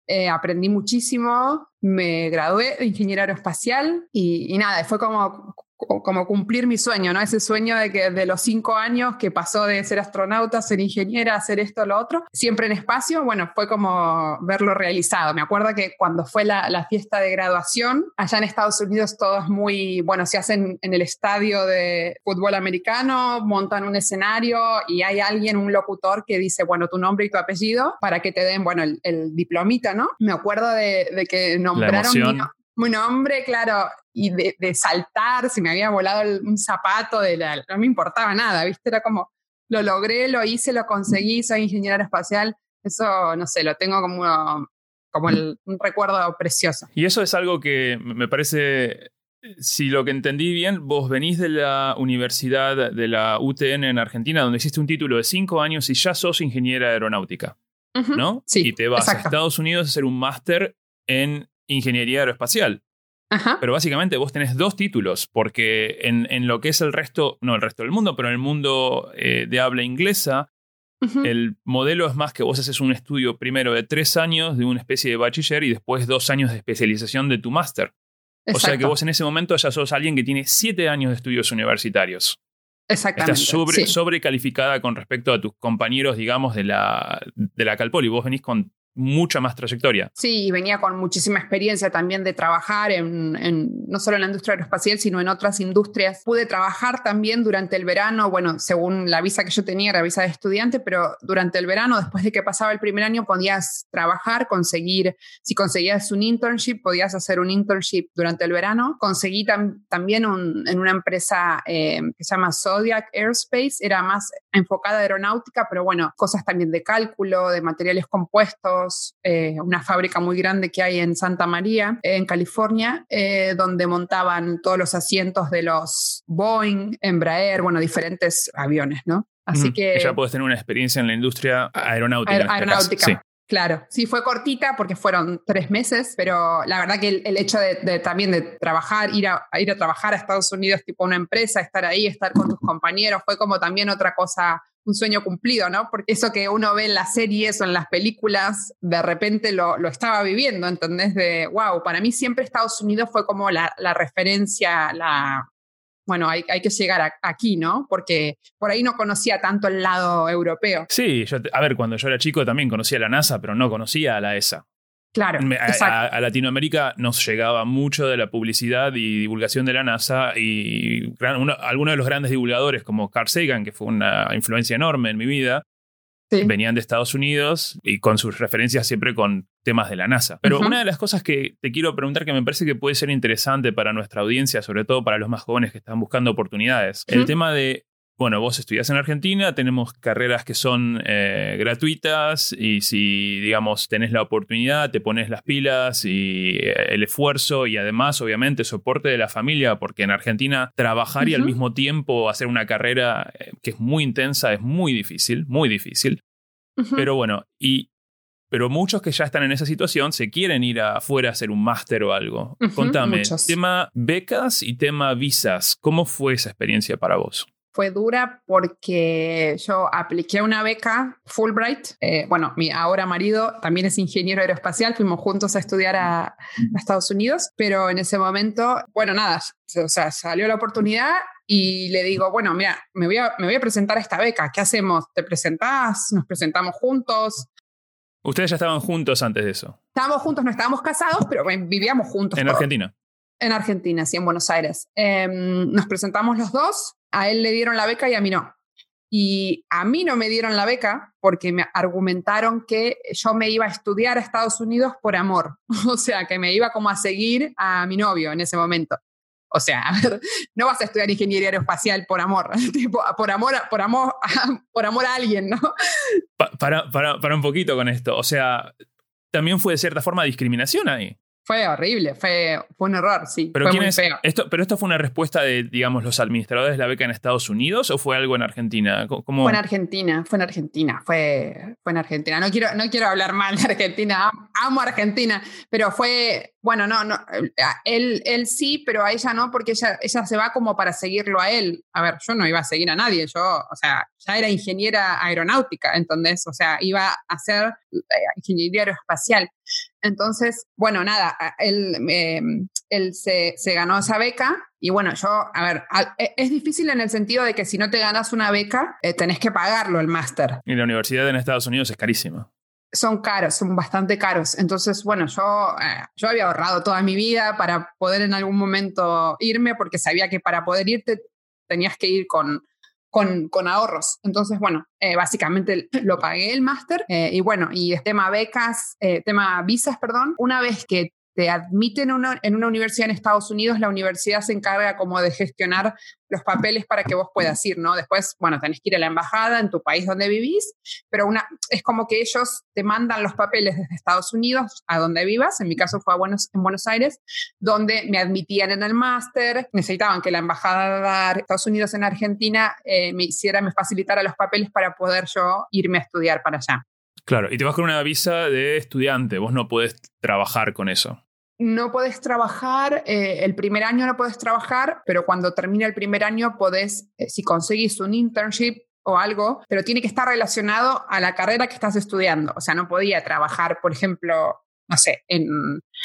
Eh, aprendí muchísimo, me gradué de ingeniero aeroespacial y, y, nada, fue como como cumplir mi sueño, ¿no? Ese sueño de que de los cinco años que pasó de ser astronauta, ser ingeniera, hacer esto, lo otro, siempre en espacio, bueno, fue como verlo realizado. Me acuerdo que cuando fue la, la fiesta de graduación, allá en Estados Unidos todo es muy, bueno, se hacen en el estadio de fútbol americano, montan un escenario y hay alguien, un locutor que dice, bueno, tu nombre y tu apellido para que te den, bueno, el, diplomita, ¿no? Me acuerdo de, de que nombraron mi, mi nombre, claro, y de, saltar, si me había volado un zapato, de la, no me importaba nada, ¿viste? Era como, lo logré, lo hice, lo conseguí, soy ingeniera espacial. Eso, no sé, lo tengo como, como un recuerdo precioso. Y eso es algo que me parece, si lo que entendí bien, vos venís de la Universidad de la UTN en Argentina, donde hiciste un título de cinco años y ya sos ingeniera aeronáutica, ¿no? Sí. Y te vas a Estados Unidos a hacer un máster en ingeniería aeroespacial. Pero básicamente vos tenés dos títulos, porque en, lo que es el resto, no el resto del mundo, pero en el mundo eh, de habla inglesa, el modelo es más que vos haces un estudio primero de tres años de una especie de bachiller y después dos años de especialización de tu máster. O sea que vos en ese momento ya sos alguien que tiene siete años de estudios universitarios. Exactamente. Estás sobre, sobrecalificada con respecto a tus compañeros, digamos, de la, de la Calpol y vos venís con mucha más trayectoria. Sí, y venía con muchísima experiencia también de trabajar en, no solo en la industria aeroespacial, sino en otras industrias. Pude trabajar también durante el verano, bueno, según la visa que yo tenía, era visa de estudiante, pero durante el verano, después de que pasaba el primer año, podías trabajar, conseguir, si conseguías un internship, podías hacer un internship durante el verano. Conseguí también en una empresa eh, que se llama Zodiac Aerospace, era más enfocada a aeronáutica, pero bueno, cosas también de cálculo, de materiales compuestos eh, una fábrica muy grande que hay en Santa María, en California, eh, donde montaban todos los asientos de los Boeing, Embraer, bueno, diferentes aviones, ¿no? Así que... Ya puedes tener una experiencia en la industria aeronáutica. Este aeronáutica. Claro, sí fue cortita porque fueron tres meses, pero la verdad que el, hecho de, también de trabajar, ir a, ir a trabajar a Estados Unidos tipo una empresa, estar ahí, estar con tus compañeros, fue como también otra cosa un sueño cumplido, ¿no? Porque eso que uno ve en las series o en las películas, de repente lo, estaba viviendo, ¿entendés? De, wow, para mí siempre Estados Unidos fue como la, referencia, la, bueno, hay, hay que llegar aquí, ¿no? Porque por ahí no conocía tanto el lado europeo. Sí, yo, a ver, cuando yo era chico también conocía la NASA, pero no conocía a la ESA. Claro. A, Latinoamérica nos llegaba mucho de la publicidad y divulgación de la NASA y algunos de los grandes divulgadores como Carl Sagan, que fue una influencia enorme en mi vida, venían de Estados Unidos y con sus referencias siempre con temas de la NASA. Pero una de las cosas que te quiero preguntar que me parece que puede ser interesante para nuestra audiencia, sobre todo para los más jóvenes que están buscando oportunidades, el tema de bueno, vos estudias en Argentina, tenemos carreras que son eh, gratuitas y si, digamos, tenés la oportunidad, te pones las pilas y eh, el esfuerzo y además, obviamente, soporte de la familia, porque en Argentina trabajar y al mismo tiempo hacer una carrera eh, que es muy intensa es muy difícil, muy difícil. Pero bueno, y pero muchos que ya están en esa situación se quieren ir afuera a hacer un máster o algo. Contame, tema becas y tema visas, ¿cómo fue esa experiencia para vos? Fue dura porque yo apliqué una beca Fulbright. Eh, bueno, mi ahora marido también es ingeniero aeroespacial, fuimos juntos a estudiar a, a Estados Unidos, pero en ese momento, bueno, nada, o sea, salió la oportunidad y le digo, bueno, mira, me voy, a, me voy a presentar a esta beca, ¿qué hacemos? ¿Te presentás? ¿Nos presentamos juntos? Ustedes ya estaban juntos antes de eso. Estábamos juntos, no estábamos casados, pero vivíamos juntos. En Argentina. En Argentina, sí, en Buenos Aires. Em, nos presentamos los dos, a él le dieron la beca y a mí no. Y a mí no me dieron la beca porque me argumentaron que yo me iba a estudiar a Estados Unidos por amor. O sea, que me iba como a seguir a mi novio en ese momento. O sea, a no vas a estudiar ingeniería aeroespacial por amor, por amor, por amor, por amor a alguien, ¿no? para, para, para un poquito con esto. O sea, también fue de cierta forma discriminación ahí. Fue horrible, fue, fue un error, sí. Pero, fue muy feo. Esto, pero esto fue una respuesta de, digamos, los administradores de la beca en Estados Unidos o fue algo en Argentina? Fue en Argentina, fue en Argentina, fue, fue en Argentina. No quiero, no quiero hablar mal de Argentina, amo Argentina, pero fue, bueno, no, no, él, él sí, pero a ella no, porque ella, ella se va como para seguirlo a él. A ver, yo no iba a seguir a nadie, yo, o sea, ya era ingeniera aeronáutica, entonces, o sea, iba a hacer eh, ingeniería aeroespacial. Entonces, bueno, nada, él, em, él se, se, ganó esa beca y bueno, yo, a ver, e, es difícil en el sentido de que si no te ganas una beca, eh, tenés que pagarlo el máster. Y la universidad en Estados Unidos es carísima. Son caros, son bastante caros. Entonces, bueno, yo, eh, yo había ahorrado toda mi vida para poder en algún momento irme porque sabía que para poder irte tenías que ir con, con, con, ahorros. Entonces, bueno, eh, básicamente lo pagué el máster eh, y bueno, y tema becas, tema visas, perdón, una vez que te admiten en una universidad en Estados Unidos, la universidad se encarga como de gestionar los papeles para que vos puedas ir, ¿no? Después, bueno, tenés que ir a la embajada en tu país donde vivís, pero una, es como que ellos te mandan los papeles desde Estados Unidos a donde vivas, en mi caso fue a Buenos, en Buenos Aires, donde me admitían en el máster, necesitaban que la embajada de Estados Unidos en Argentina eh, me hiciera, me facilitara los papeles para poder yo irme a estudiar para allá. Claro, y te vas con una visa de estudiante, vos no puedes trabajar con eso. No puedes trabajar, eh, el primer año no puedes trabajar, pero cuando termina el primer año podés, eh, si conseguís un internship o algo, pero tiene que estar relacionado a la carrera que estás estudiando. O sea, no podía trabajar, por ejemplo, no sé, en...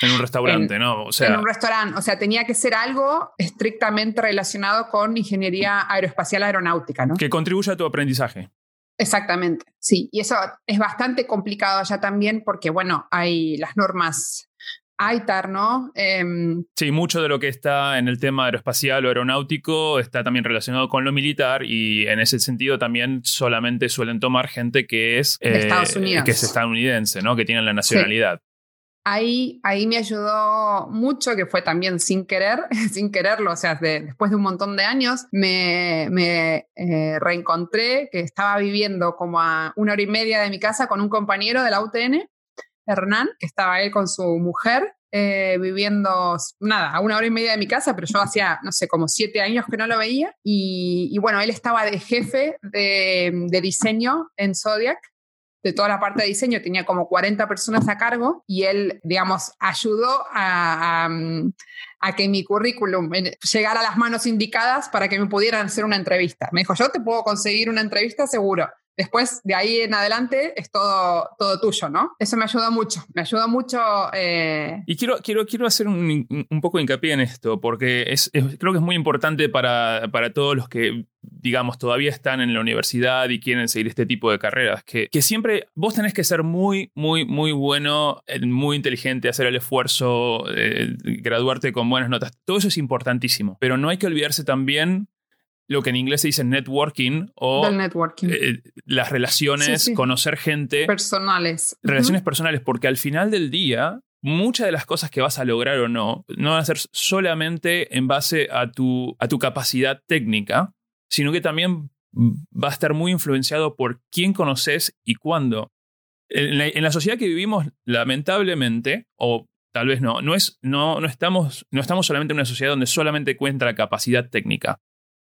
En un restaurante, ¿no? O sea, en un restaurante. O sea, tenía que ser algo estrictamente relacionado con ingeniería aeroespacial aeronáutica, ¿no? Que contribuya a tu aprendizaje. Exactamente, sí. Y eso es bastante complicado allá también porque, bueno, hay las normas ITAR, ¿no? Em, sí, mucho de lo que está en el tema aeroespacial o aeronáutico está también relacionado con lo militar y en ese sentido también solamente suelen tomar gente que es, eh, que es estadounidense, ¿no? Que tiene la nacionalidad. Ahí, ahí me ayudó mucho, que fue también sin querer, sin quererlo, o sea, después de un montón de años, me, me eh, reencontré que estaba viviendo como a una hora y media de mi casa con un compañero de la UTN, Hernán, que estaba él con su mujer, eh, viviendo, nada, a una hora y media de mi casa, pero yo hacía, no sé, como siete años que no lo veía. Y, bueno, él estaba de jefe de, de diseño en Zodiac de toda la parte de diseño, tenía como 40 personas a cargo y él, digamos, ayudó a, a, que mi currículum llegara a las manos indicadas para que me pudieran hacer una entrevista. Me dijo, yo te puedo conseguir una entrevista seguro. Después, de ahí en adelante, es todo, todo tuyo, ¿no? Eso me ayudó mucho, me ayudó mucho. Eh, y quiero, quiero, quiero hacer un, un, poco de hincapié en esto, porque es, creo que es muy importante para, para, todos los que, digamos, todavía están en la universidad y quieren seguir este tipo de carreras, que, que siempre vos tenés que ser muy, muy, muy bueno, eh, muy inteligente, hacer el esfuerzo, eh, graduarte con buenas notas. Todo eso es importantísimo, pero no hay que olvidarse también lo que en inglés se dice networking o eh, las relaciones, conocer gente. Personales. Relaciones personales, porque al final del día, muchas de las cosas que vas a lograr o no, no van a ser solamente en base a tu, a tu capacidad técnica, sino que también va a estar muy influenciado por quién conoces y cuándo. En la, sociedad que vivimos, lamentablemente, o tal vez no, no, es, no, no, estamos, no estamos solamente en una sociedad donde solamente cuenta la capacidad técnica.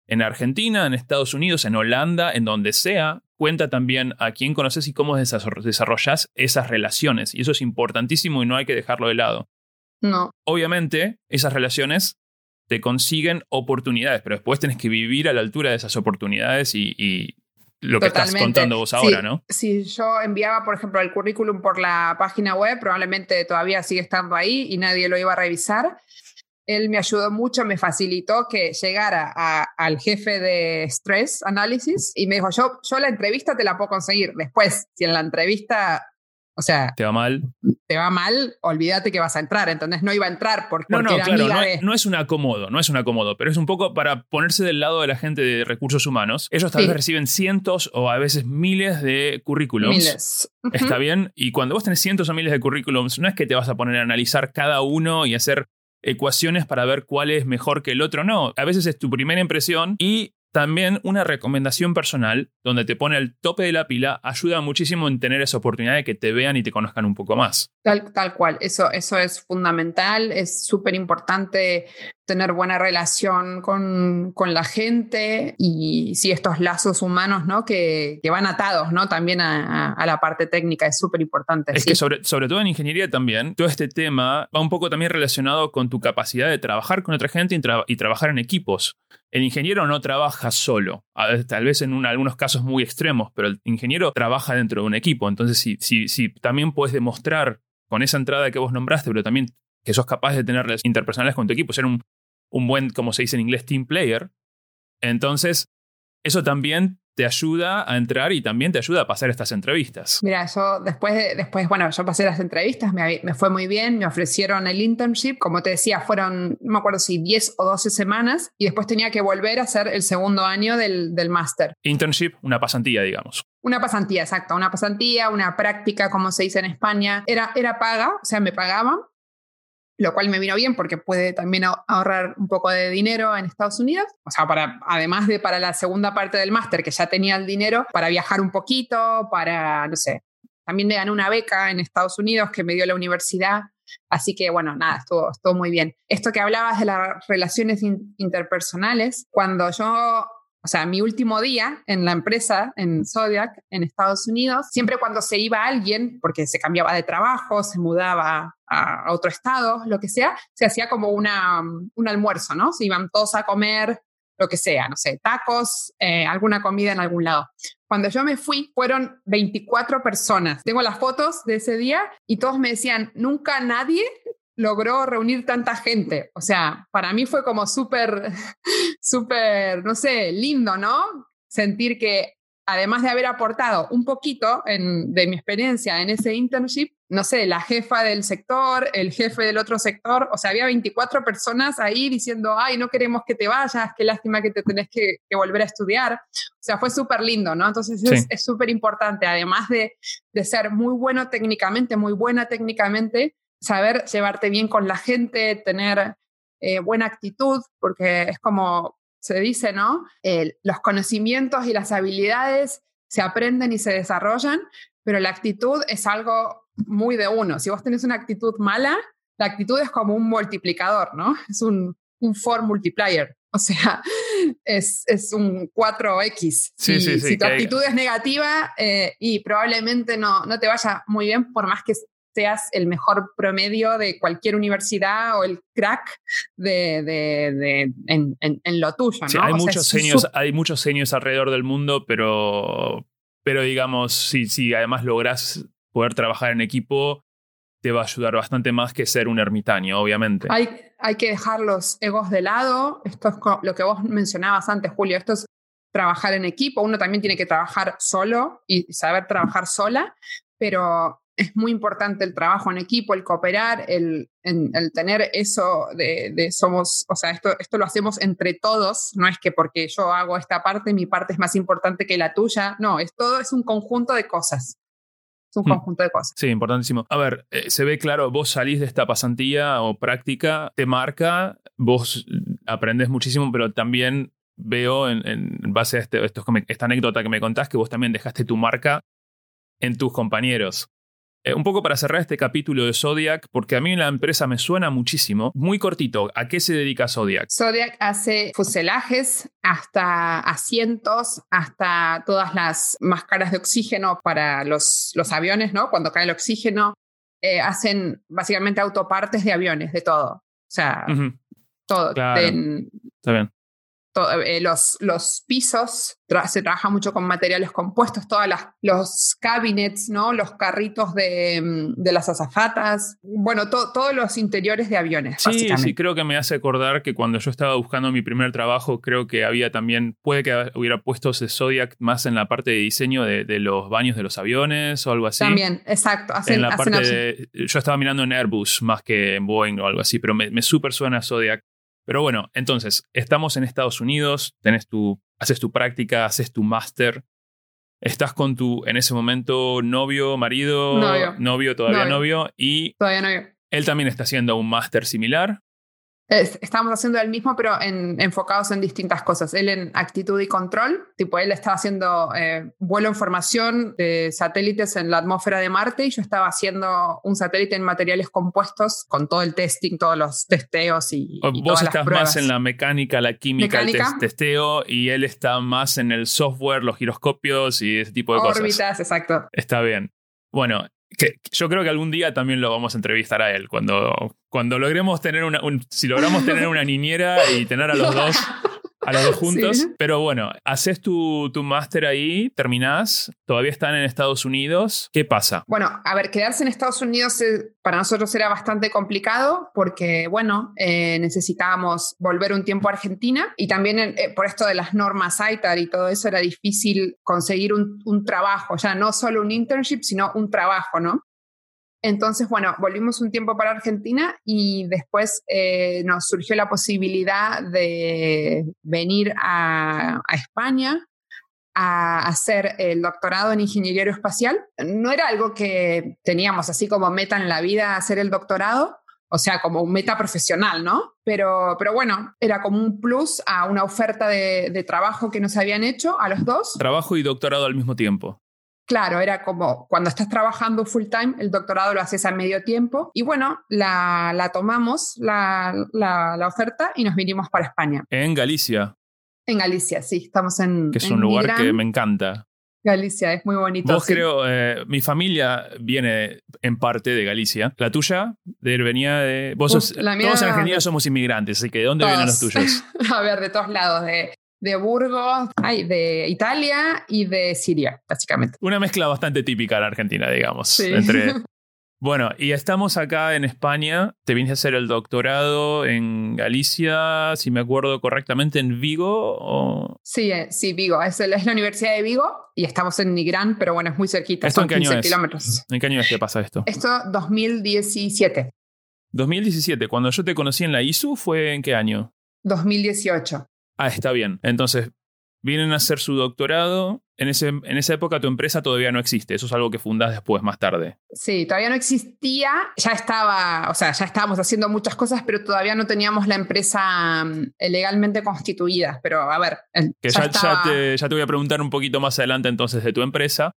En Argentina, en Estados Unidos, en Holanda, en donde sea, cuenta también a quién conoces y cómo desarrollas esas relaciones. Y eso es importantísimo y no hay que dejarlo de lado. No. Obviamente, esas relaciones te consiguen oportunidades, pero después tenés que vivir a la altura de esas oportunidades y, lo que estás contando vos ahora, ¿no? Si yo enviaba, por ejemplo, el currículum por la página web, probablemente todavía sigue estando ahí y nadie lo iba a revisar. Él me ayudó mucho, me facilitó que llegara al jefe de Stress Analysis y me dijo, yo, yo la entrevista te la puedo conseguir. Después, si en la entrevista o sea, te va mal. Te va mal, olvídate que vas a entrar. Entonces no iba a entrar porque, no, no, claro, no, es un acomodo, no es un acomodo, pero es un poco para ponerse del lado de la gente de recursos humanos. Ellos tal vez reciben cientos o a veces miles de currículums. Miles. Está bien. Y cuando vos tenés cientos o miles de currículums, no es que te vas a poner a analizar cada uno y hacer ecuaciones para ver cuál es mejor que el otro. No, a veces es tu primera impresión y también una recomendación personal donde te pone al tope de la pila ayuda muchísimo en tener esa oportunidad de que te vean y te conozcan un poco más. Tal, tal cual, eso, eso es fundamental, es súper importante tener buena relación con, con, la gente y sí, estos lazos humanos ¿no? que, que van atados ¿no? también a, a, la parte técnica, es súper importante. Es que sobre, sobre todo en ingeniería también, todo este tema va un poco también relacionado con tu capacidad de trabajar con otra gente y, y trabajar en equipos. El ingeniero no trabaja solo, tal vez en algunos casos muy extremos, pero el ingeniero trabaja dentro de un equipo. Entonces, si, si, si también puedes demostrar con esa entrada que vos nombraste, pero también que sos capaz de tener relaciones interpersonales con tu equipo, ser un, un buen, como se dice en inglés, team player, entonces eso también te ayuda a entrar y también te ayuda a pasar estas entrevistas. Mira, yo después, después bueno, yo pasé las entrevistas, me, me, fue muy bien, me ofrecieron el internship, como te decía, fueron, no me acuerdo si 10 o 12 semanas, y después tenía que volver a hacer el segundo año del, del máster. Internship, una pasantía, digamos. Una pasantía, exacto, una pasantía, una práctica, como se dice en España. Era, era paga, o sea, me pagaban, lo cual me vino bien porque puede también ahorrar un poco de dinero en Estados Unidos, o sea, para, además de para la segunda parte del máster, que ya tenía el dinero, para viajar un poquito, para, no sé, también me gané una beca en Estados Unidos que me dio la universidad, así que bueno, nada, estuvo, estuvo muy bien. Esto que hablabas de las relaciones interpersonales, cuando yo o sea, mi último día en la empresa, en Zodiac, en Estados Unidos, siempre cuando se iba alguien, porque se cambiaba de trabajo, se mudaba a otro estado, lo que sea, se hacía como una, un almuerzo, ¿no? Se iban todos a comer lo que sea, no sé, tacos, eh, alguna comida en algún lado. Cuando yo me fui, fueron 24 personas. Tengo las fotos de ese día y todos me decían, nunca nadie logró reunir tanta gente. O sea, para mí fue como súper, súper, no sé, lindo, ¿no? Sentir que además de haber aportado un poquito de mi experiencia en ese internship, no sé, la jefa del sector, el jefe del otro sector, o sea, había 24 personas ahí diciendo, ay, no queremos que te vayas, qué lástima que te tenés que, volver a estudiar. O sea, fue súper lindo, ¿no? Entonces es súper importante, además de, de ser muy bueno técnicamente, muy buena técnicamente, saber llevarte bien con la gente, tener eh, buena actitud, porque es como se dice, ¿no? los conocimientos y las habilidades se aprenden y se desarrollan, pero la actitud es algo muy de uno. Si vos tenés una actitud mala, la actitud es como un multiplicador, ¿no? Es un, un for multiplier. O sea, es, es un 4X. si, si tu actitud es negativa eh, y probablemente no, no te vaya muy bien, por más que seas el mejor promedio de cualquier universidad o el crack de, de, en, en, lo tuyo. ¿no? hay, muchos genios, hay muchos genios alrededor del mundo, pero, pero digamos, si, si además logras poder trabajar en equipo, te va a ayudar bastante más que ser un ermitaño, obviamente. Hay, hay que dejar los egos de lado. Esto es lo que vos mencionabas antes, Julio. Esto es trabajar en equipo. Uno también tiene que trabajar solo y saber trabajar sola, pero es muy importante el trabajo en equipo, el cooperar, el, el tener eso de, somos, o sea, esto, esto lo hacemos entre todos, no es que porque yo hago esta parte, mi parte es más importante que la tuya, no, es todo es un conjunto de cosas. Es un mm. conjunto de cosas. Sí, importantísimo. A ver, eh, se ve claro, vos salís de esta pasantía o práctica, te marca, vos aprendes muchísimo, pero también veo en, base a este, esta anécdota que me contás que vos también dejaste tu marca en tus compañeros. Eh, un poco para cerrar este capítulo de Zodiac, porque a mí la empresa me suena muchísimo. Muy cortito, ¿a qué se dedica Zodiac? Zodiac hace fuselajes, hasta asientos, hasta todas las máscaras de oxígeno para los, los aviones, ¿no? Cuando cae el oxígeno. Eh, hacen básicamente autopartes de aviones, de todo. O sea, todo. Está bien. Eh, los, los pisos, se trabaja mucho con materiales compuestos, todas las, los cabinets, ¿no? los carritos de, mm, de las azafatas, bueno, todos los interiores de aviones. Sí, sí, creo que me hace acordar que cuando yo estaba buscando mi primer trabajo, creo que había también, puede que hubiera puesto Zodiac más en la parte de diseño de, de los baños de los aviones o algo así. También, exacto. en la parte yo estaba mirando en Airbus más que en Boeing o algo así, pero me, me súper suena Zodiac. Pero bueno, entonces, estamos en Estados Unidos, tenés tu, haces tu práctica, haces tu máster, estás con tu, en ese momento, novio, marido, novio, todavía novio, y todavía novio. él también está haciendo un máster similar estamos haciendo el mismo, pero enfocados en distintas cosas. Él en actitud y control, tipo él estaba haciendo eh, vuelo en formación de satélites en la atmósfera de Marte y yo estaba haciendo un satélite en materiales compuestos con todo el testing, todos los testeos y... Vos estás más en la mecánica, la química, el testeo y él está más en el software, los giroscopios y ese tipo de cosas. Órbitas, exacto. Está bien. Bueno, yo creo que algún día también lo vamos a entrevistar a él. Cuando, cuando logremos tener una. si logramos tener una niñera y tener a los dos a los dos juntos. Pero bueno, haces tu, tu máster ahí, terminás, todavía están en Estados Unidos. ¿Qué pasa? Bueno, a ver, quedarse en Estados Unidos para nosotros era bastante complicado porque, bueno, eh, necesitábamos volver un tiempo a Argentina y también eh, por esto de las normas ITAR y todo eso era difícil conseguir un, un trabajo, ya no solo un internship, sino un trabajo, ¿no? Entonces, bueno, volvimos un tiempo para Argentina y después eh, nos surgió la posibilidad de venir a, España a hacer el doctorado en ingeniería aeroespacial. No era algo que teníamos así como meta en la vida hacer el doctorado, o sea, como un meta profesional, ¿no? Pero, pero bueno, era como un plus a una oferta de, de trabajo que nos habían hecho a los dos. Trabajo y doctorado al mismo tiempo. Claro, era como cuando estás trabajando full time, el doctorado lo haces a medio tiempo. Y bueno, la, tomamos, la, oferta, y nos vinimos para España. En Galicia. En Galicia, sí, estamos en. Que es un lugar que me encanta. Galicia, es muy bonito. Vos creo, eh, mi familia viene en parte de Galicia. La tuya de, venía de. Vos sos, todos en Argentina somos inmigrantes, así que ¿de dónde vienen los tuyos? a ver, de todos lados, de de Burgos, ay, de Italia y de Siria, básicamente. Una mezcla bastante típica en Argentina, digamos. Entre... Bueno, y estamos acá en España. Te viniste a hacer el doctorado en Galicia, si me acuerdo correctamente, en Vigo. O... Sí, eh, sí, Vigo. Es, es, la Universidad de Vigo y estamos en Nigrán, pero bueno, es muy cerquita. ¿Esto son en qué 15 año kilómetros. ¿En qué año es que pasa esto? Esto 2017. 2017. Cuando yo te conocí en la ISU, ¿fue en qué año? 2018. Ah, está bien. Entonces, vienen a hacer su doctorado. En, ese, en esa época tu empresa todavía no existe. Eso es algo que fundás después, más tarde. Sí, todavía no existía. Ya estaba, o sea, ya estábamos haciendo muchas cosas, pero todavía no teníamos la empresa mm, legalmente constituida. Pero a ver. ya, te, voy a preguntar un poquito más adelante entonces de tu empresa.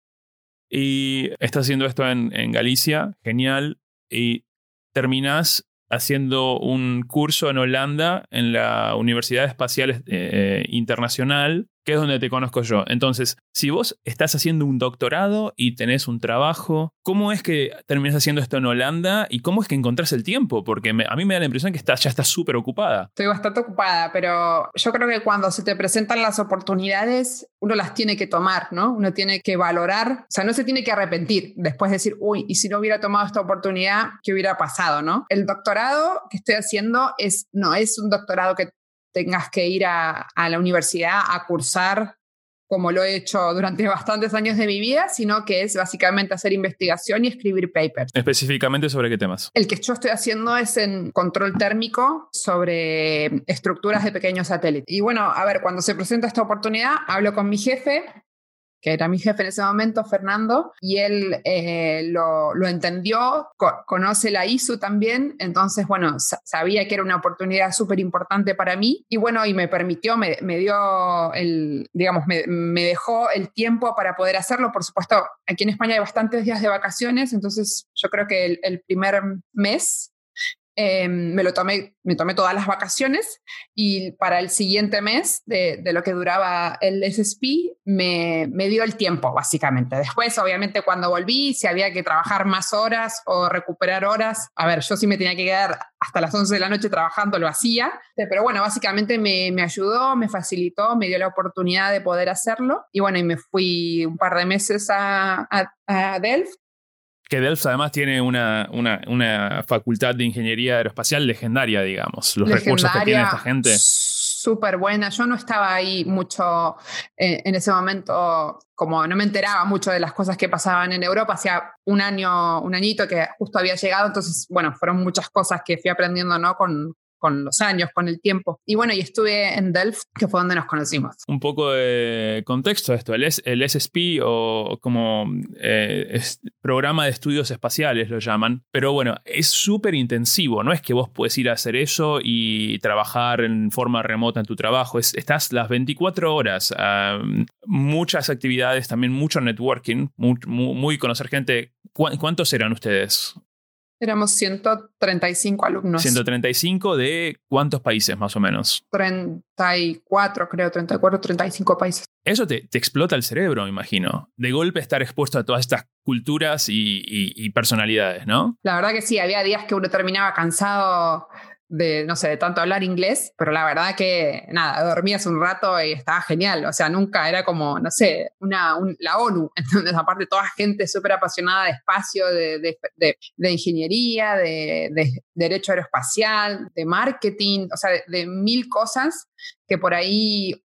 Y estás haciendo esto en, en Galicia, genial. Y terminás haciendo un curso en Holanda en la Universidad Espacial eh, eh, Internacional que es donde te conozco yo. Entonces, si vos estás haciendo un doctorado y tenés un trabajo, ¿cómo es que terminas haciendo esto en Holanda y cómo es que encontrás el tiempo? Porque a mí me da la impresión que estás, ya estás súper ocupada. Estoy bastante ocupada, pero yo creo que cuando se te presentan las oportunidades, uno las tiene que tomar, ¿no? Uno tiene que valorar, o sea, no se tiene que arrepentir después de decir, uy, y si no hubiera tomado esta oportunidad, ¿qué hubiera pasado, no? El doctorado que estoy haciendo es, no es un doctorado que tengas que ir a, la universidad a cursar como lo he hecho durante bastantes años de mi vida, sino que es básicamente hacer investigación y escribir papers. Específicamente sobre qué temas? El que yo estoy haciendo es en control térmico sobre estructuras de pequeños satélites. Y bueno, a ver, cuando se presenta esta oportunidad, hablo con mi jefe que era mi jefe en ese momento, Fernando, y él eh, lo, lo, entendió, conoce la ISU también, entonces, bueno, sabía que era una oportunidad súper importante para mí y bueno, y me permitió, me, me dio el, digamos, me, dejó el tiempo para poder hacerlo. Por supuesto, aquí en España hay bastantes días de vacaciones, entonces yo creo que el primer mes Em, me lo tomé, me tomé todas las vacaciones y para el siguiente mes de, lo que duraba el SSP me, me, dio el tiempo, básicamente. Después, obviamente, cuando volví, si había que trabajar más horas o recuperar horas, a ver, yo sí me tenía que quedar hasta las 11 de la noche trabajando, lo hacía, pero bueno, básicamente me, me ayudó, me facilitó, me dio la oportunidad de poder hacerlo y bueno, y me fui un par de meses a, a, a Delft que Delft además tiene una, una, una, facultad de ingeniería aeroespacial legendaria, digamos. Los recursos que tiene esta gente. Súper buena. Yo no estaba ahí mucho eh, en ese momento, como no me enteraba mucho de las cosas que pasaban en Europa. Hacía un año, un añito que justo había llegado, entonces, bueno, fueron muchas cosas que fui aprendiendo, ¿no? Con, con los años, con el tiempo. Y bueno, y estuve en Delft, que fue donde nos conocimos. Un poco de contexto a esto. El, el SSP o como eh, programa de estudios espaciales lo llaman. Pero bueno, es súper intensivo. No es que vos puedes ir a hacer eso y trabajar en forma remota en tu trabajo. estás las 24 horas. muchas actividades, también mucho networking, muy, conocer gente. ¿Cuántos eran ustedes? Éramos 135 alumnos. 135 de cuántos países más o menos? 34, creo, 34, 35 países. Eso te, te explota el cerebro, me imagino. De golpe estar expuesto a todas estas culturas y personalidades, ¿no? La verdad que sí, había días que uno terminaba cansado de, no sé, de tanto hablar inglés, pero la verdad que, nada, dormías un rato y estaba genial, o sea, nunca era como, no sé, una, la ONU, entonces aparte toda gente súper apasionada de espacio, de, de, de ingeniería, de, derecho aeroespacial, de marketing, o sea, de, mil cosas que por ahí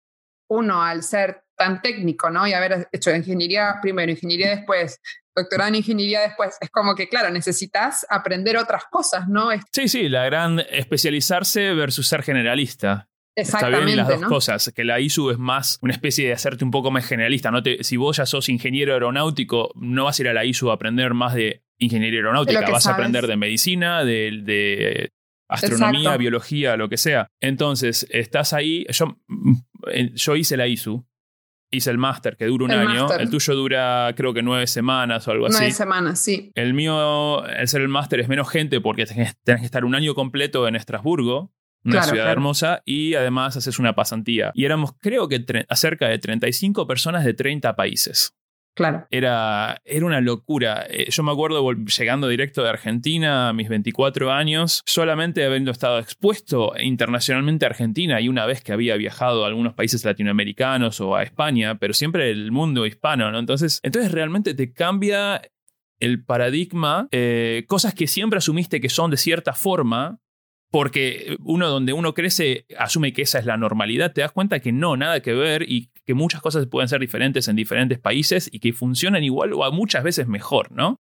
uno al ser tan técnico, ¿no? Y haber hecho ingeniería primero, ingeniería después, doctorado en ingeniería después. Es como que, claro, necesitas aprender otras cosas, ¿no? Sí, sí, la gran especializarse versus ser generalista. Exactamente, Está bien las dos cosas, que la ISU es más una especie de hacerte un poco más generalista. ¿no? Te, si vos ya sos ingeniero aeronáutico, no vas a ir a la ISU a aprender más de ingeniería aeronáutica, vas a aprender de medicina, de, astronomía, biología, lo que sea. Entonces, estás ahí, yo, yo hice la ISU, hice el máster que dura un año. El tuyo dura creo que nueve semanas o algo así. Nueve semanas, sí. El mío, el ser el máster es menos gente porque tenés, que estar un año completo en Estrasburgo, una ciudad hermosa, y además haces una pasantía. Y éramos creo que cerca de 35 personas de 30 países. Era, era una locura. Eh, yo me acuerdo llegando directo de Argentina a mis 24 años, solamente habiendo estado expuesto internacionalmente a Argentina y una vez que había viajado a algunos países latinoamericanos o a España, pero siempre el mundo hispano, ¿no? Entonces, entonces realmente te cambia el paradigma, eh, cosas que siempre asumiste que son de cierta forma, porque uno donde uno crece asume que esa es la normalidad, te das cuenta que no, nada que ver y que muchas cosas pueden ser diferentes en diferentes países y que funcionan igual o a muchas veces mejor, ¿no?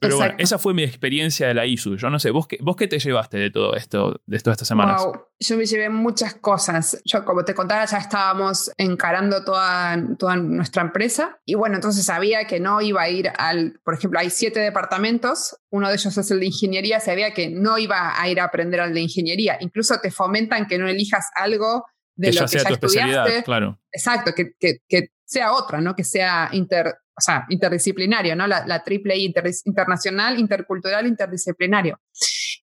Pero bueno, esa fue mi experiencia de la ISU. Yo no sé, ¿vos qué, vos qué te llevaste de todo esto, de todas estas semanas? Yo me llevé muchas cosas. Yo, como te contaba, ya estábamos encarando toda, toda nuestra empresa. Y bueno, entonces sabía que no iba a ir al, por ejemplo, hay siete departamentos. Uno de ellos es el de ingeniería. Sabía que no iba a ir a aprender al de ingeniería. Incluso te fomentan que no elijas algo de lo que ya estudiaste. Claro. Exacto, que, que, que sea otra, ¿no? Que sea inter, o sea, interdisciplinario, ¿no? La, triple I, internacional, intercultural, interdisciplinario.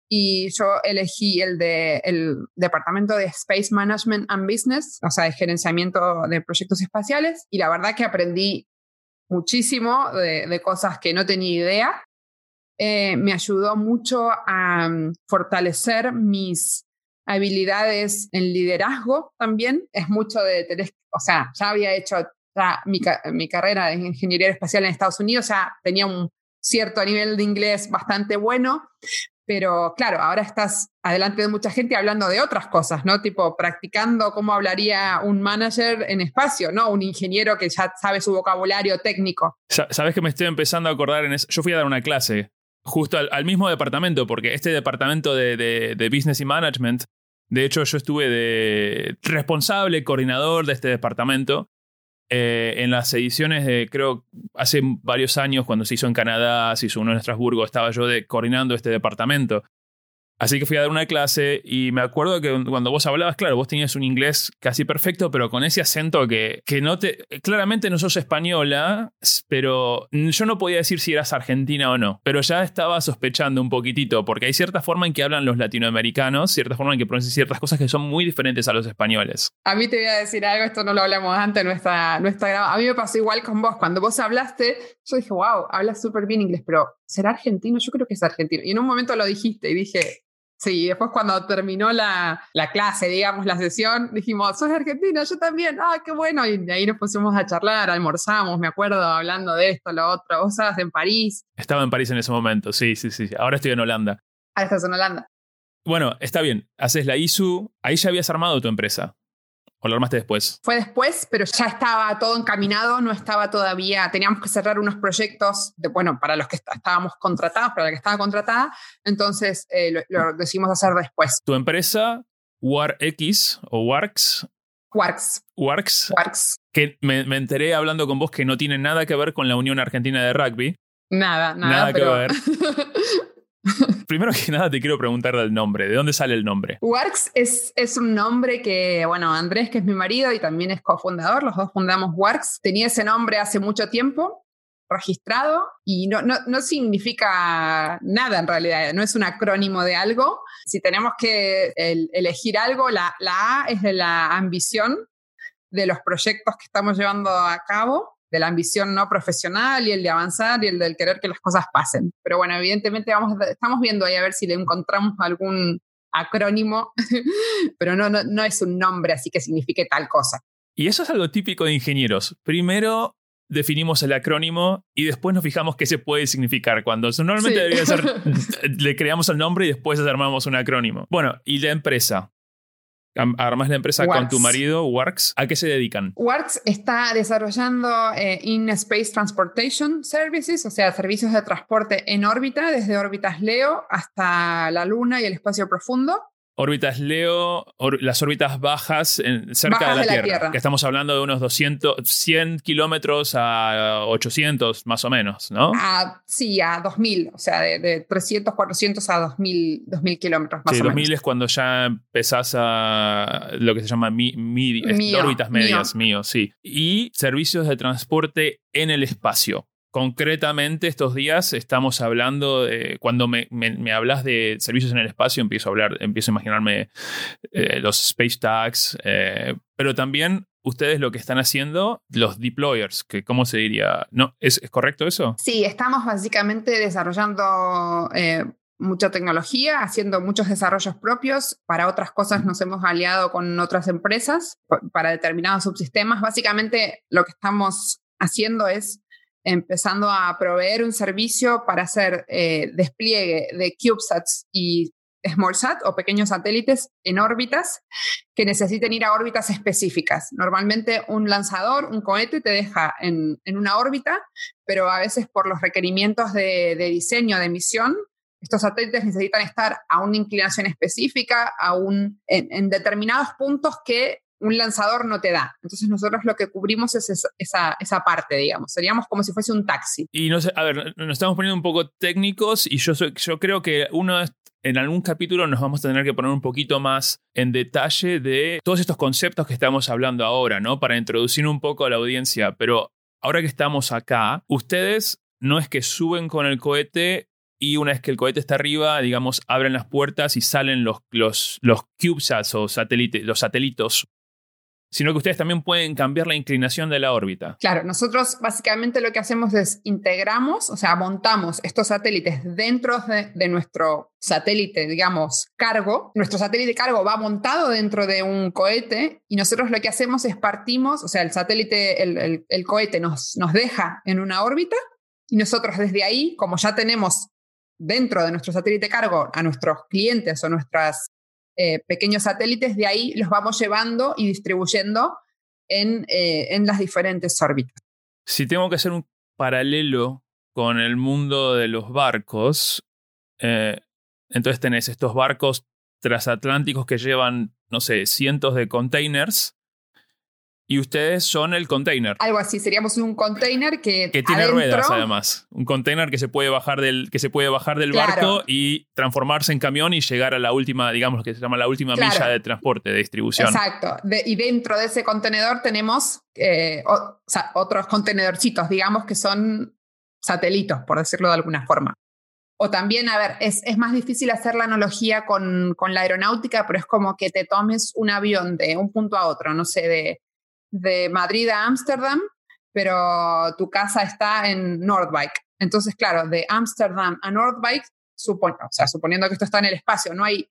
Y yo elegí el de el departamento de Space Management and Business, o sea, de gerenciamiento de proyectos espaciales. Y la verdad que aprendí muchísimo de, cosas que no tenía idea. Eh, me ayudó mucho a mm, fortalecer mis habilidades en liderazgo también. Es mucho de tener, o sea, ya había hecho mi, mi, carrera de ingeniería espacial en Estados Unidos ya tenía un cierto nivel de inglés bastante bueno, pero claro, ahora estás adelante de mucha gente hablando de otras cosas, ¿no? Tipo practicando cómo hablaría un manager en espacio, ¿no? Un ingeniero que ya sabe su vocabulario técnico. Sabes que me estoy empezando a acordar en eso. Yo fui a dar una clase justo al, mismo departamento, porque este departamento de, de, de Business y Management, de hecho yo estuve de responsable, coordinador de este departamento eh, en las ediciones de, creo, hace varios años, cuando se hizo en Canadá, se hizo uno en Estrasburgo, estaba yo de, coordinando este departamento. Así que fui a dar una clase y me acuerdo que cuando vos hablabas, claro, vos tenías un inglés casi perfecto, pero con ese acento que, que no te... Claramente no sos española, pero yo no podía decir si eras argentina o no, pero ya estaba sospechando un poquitito, porque hay cierta forma en que hablan los latinoamericanos, cierta forma en que pronuncian ciertas cosas que son muy diferentes a los españoles. A mí te voy a decir algo, esto no lo hablamos antes, nuestra, nuestra A mí me pasó igual con vos, cuando vos hablaste, yo dije, wow, hablas súper bien inglés, pero ¿será argentino? Yo creo que es argentino. Y en un momento lo dijiste y dije, Sí, después cuando terminó la, la, clase, digamos, la sesión, dijimos, ¿sos argentina? Yo también, ah, qué bueno. Y de ahí nos pusimos a charlar, almorzamos, me acuerdo, hablando de esto, lo otro. Vos estabas en París. Estaba en París en ese momento, sí, sí, sí. Ahora estoy en Holanda. Ahora estás en Holanda. Bueno, está bien. Haces la ISU. Ahí ya habías armado tu empresa. ¿O lo armaste después? Fue después, pero ya estaba todo encaminado, no estaba todavía, teníamos que cerrar unos proyectos, de, bueno, para los que estábamos contratados, para la que estaba contratada, entonces eh, lo, decidimos hacer después. ¿Tu empresa, WarX o WarX? WarX. WarX. WarX. Que me, enteré hablando con vos que no tiene nada que ver con la Unión Argentina de Rugby. Nada, nada. Nada que ver. Primero que nada te quiero preguntar del nombre, ¿de dónde sale el nombre? Works es, es un nombre que, bueno, Andrés, que es mi marido y también es cofundador, los dos fundamos Works, tenía ese nombre hace mucho tiempo registrado y no, no, no, significa nada en realidad, no es un acrónimo de algo. Si tenemos que elegir algo, la, la A es de la ambición de los proyectos que estamos llevando a cabo de la ambición no profesional y el de avanzar y el del querer que las cosas pasen. Pero bueno, evidentemente vamos, estamos viendo ahí a ver si le encontramos algún acrónimo, pero no, no, no es un nombre así que signifique tal cosa. Y eso es algo típico de ingenieros. Primero definimos el acrónimo y después nos fijamos qué se puede significar. Cuando normalmente debería ser, le creamos el nombre y después armamos un acrónimo. Bueno, y la empresa. Armas la empresa con tu marido, Works. ¿A qué se dedican? Works está desarrollando eh, In-Space Transportation Services, o sea, servicios de transporte en órbita, desde órbitas LEO hasta la Luna y el espacio profundo órbitas Leo, las órbitas bajas cerca de, la, tierra, que estamos hablando de unos 200, 100 kilómetros a 800 más o menos, ¿no? sí, a 2000, o sea, de, 300, 400 a 2000, 2000 kilómetros más sí, o 2000 es cuando ya empezás a lo que se llama órbitas medias, mío, sí. Y servicios de transporte en el espacio. Concretamente, estos días estamos hablando, de, cuando me, me, hablas de servicios en el espacio, empiezo a hablar, empiezo a imaginarme eh, los space tags, eh, pero también ustedes lo que están haciendo, los deployers, que cómo se diría, ¿no? ¿Es, correcto eso? Sí, estamos básicamente desarrollando eh, mucha tecnología, haciendo muchos desarrollos propios. Para otras cosas nos hemos aliado con otras empresas para determinados subsistemas. Básicamente lo que estamos haciendo es empezando a proveer un servicio para hacer eh, despliegue de CubeSats y SmallSat o pequeños satélites en órbitas que necesiten ir a órbitas específicas. Normalmente un lanzador, un cohete, te deja en, una órbita, pero a veces por los requerimientos de, diseño, de misión, estos satélites necesitan estar a una inclinación específica, a un, en determinados puntos que un lanzador no te da. Entonces nosotros lo que cubrimos es esa, esa, parte, digamos. Seríamos como si fuese un taxi. Y no sé, a ver, nos estamos poniendo un poco técnicos y yo, yo creo que uno en algún capítulo nos vamos a tener que poner un poquito más en detalle de todos estos conceptos que estamos hablando ahora, ¿no? Para introducir un poco a la audiencia. Pero ahora que estamos acá, ustedes no es que suben con el cohete y una vez que el cohete está arriba, digamos, abren las puertas y salen los, los, los CubeSats o satélites, los satélitos sino que ustedes también pueden cambiar la inclinación de la órbita. Claro, nosotros básicamente lo que hacemos es integramos, o sea, montamos estos satélites dentro de, nuestro satélite, digamos, cargo. Nuestro satélite cargo va montado dentro de un cohete y nosotros lo que hacemos es partimos, o sea, el satélite, el, el cohete nos, nos deja en una órbita y nosotros desde ahí, como ya tenemos dentro de nuestro satélite cargo a nuestros clientes o nuestras eh, pequeños satélites, de ahí los vamos llevando y distribuyendo en, eh, en las diferentes órbitas. Si tengo que hacer un paralelo con el mundo de los barcos, eh, entonces tenés estos barcos transatlánticos que llevan, no sé, cientos de containers y ustedes son el container. Algo así, seríamos un container que. Que tiene ruedas, además. Un container que se puede bajar del, que se puede bajar del barco y transformarse en camión y llegar a la última, digamos, lo que se llama la última milla de transporte, de distribución. Exacto. y dentro de ese contenedor tenemos eh, otros contenedorcitos, digamos, que son satelitos, por decirlo de alguna forma. O también, a ver, es, es más difícil hacer la analogía con, con la aeronáutica, pero es como que te tomes un avión de un punto a otro, no sé, de de Madrid a Ámsterdam, pero tu casa está en Nordbike. Entonces, claro, de Ámsterdam a Nordbike, supon o sea, suponiendo que esto está en el espacio, no hay,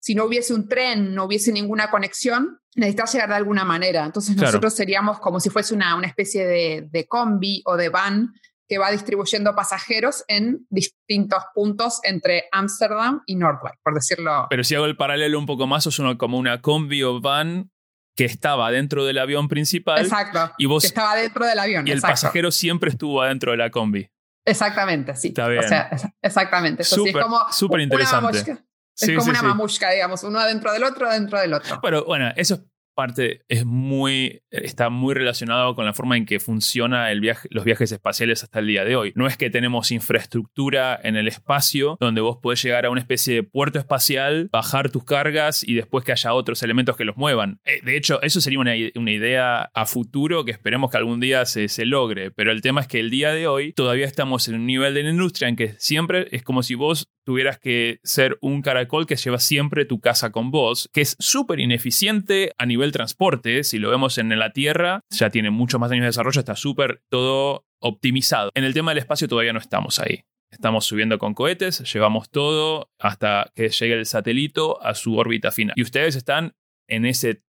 si no hubiese un tren, no hubiese ninguna conexión, necesitas llegar de alguna manera. Entonces, nosotros seríamos como si fuese una, una especie de, de combi o de van que va distribuyendo pasajeros en distintos puntos entre Ámsterdam y Nordbike, por decirlo. Pero si hago el paralelo un poco más, es como una combi o van que estaba dentro del avión principal. Exacto. Y vos, que estaba dentro del avión. Y el pasajero siempre estuvo adentro de la combi. Exactamente, sí. Está bien. O sea, exactamente. Súper, es como súper interesante. Es como una mamushka, digamos, uno adentro del otro, dentro del otro. Pero bueno, eso es parte es muy, está muy relacionado con la forma en que funciona el viaje, los viajes espaciales hasta el día de hoy. No es que tenemos infraestructura en el espacio donde vos podés llegar a una especie de puerto espacial, bajar tus cargas y después que haya otros elementos que los muevan. Eh, de hecho, eso sería una, idea a futuro que esperemos que algún día se, se logre. Pero el tema es que el día de hoy todavía estamos en un nivel de la industria en que siempre es como si vos tuvieras que ser un caracol que lleva siempre tu casa con vos, que es súper ineficiente a nivel transporte. Si lo vemos en la Tierra, ya tiene muchos más años de desarrollo, está súper todo optimizado. En el tema del espacio todavía no estamos ahí. Estamos subiendo con cohetes, llevamos todo hasta que llegue el satélite a su órbita final. Y ustedes están en ese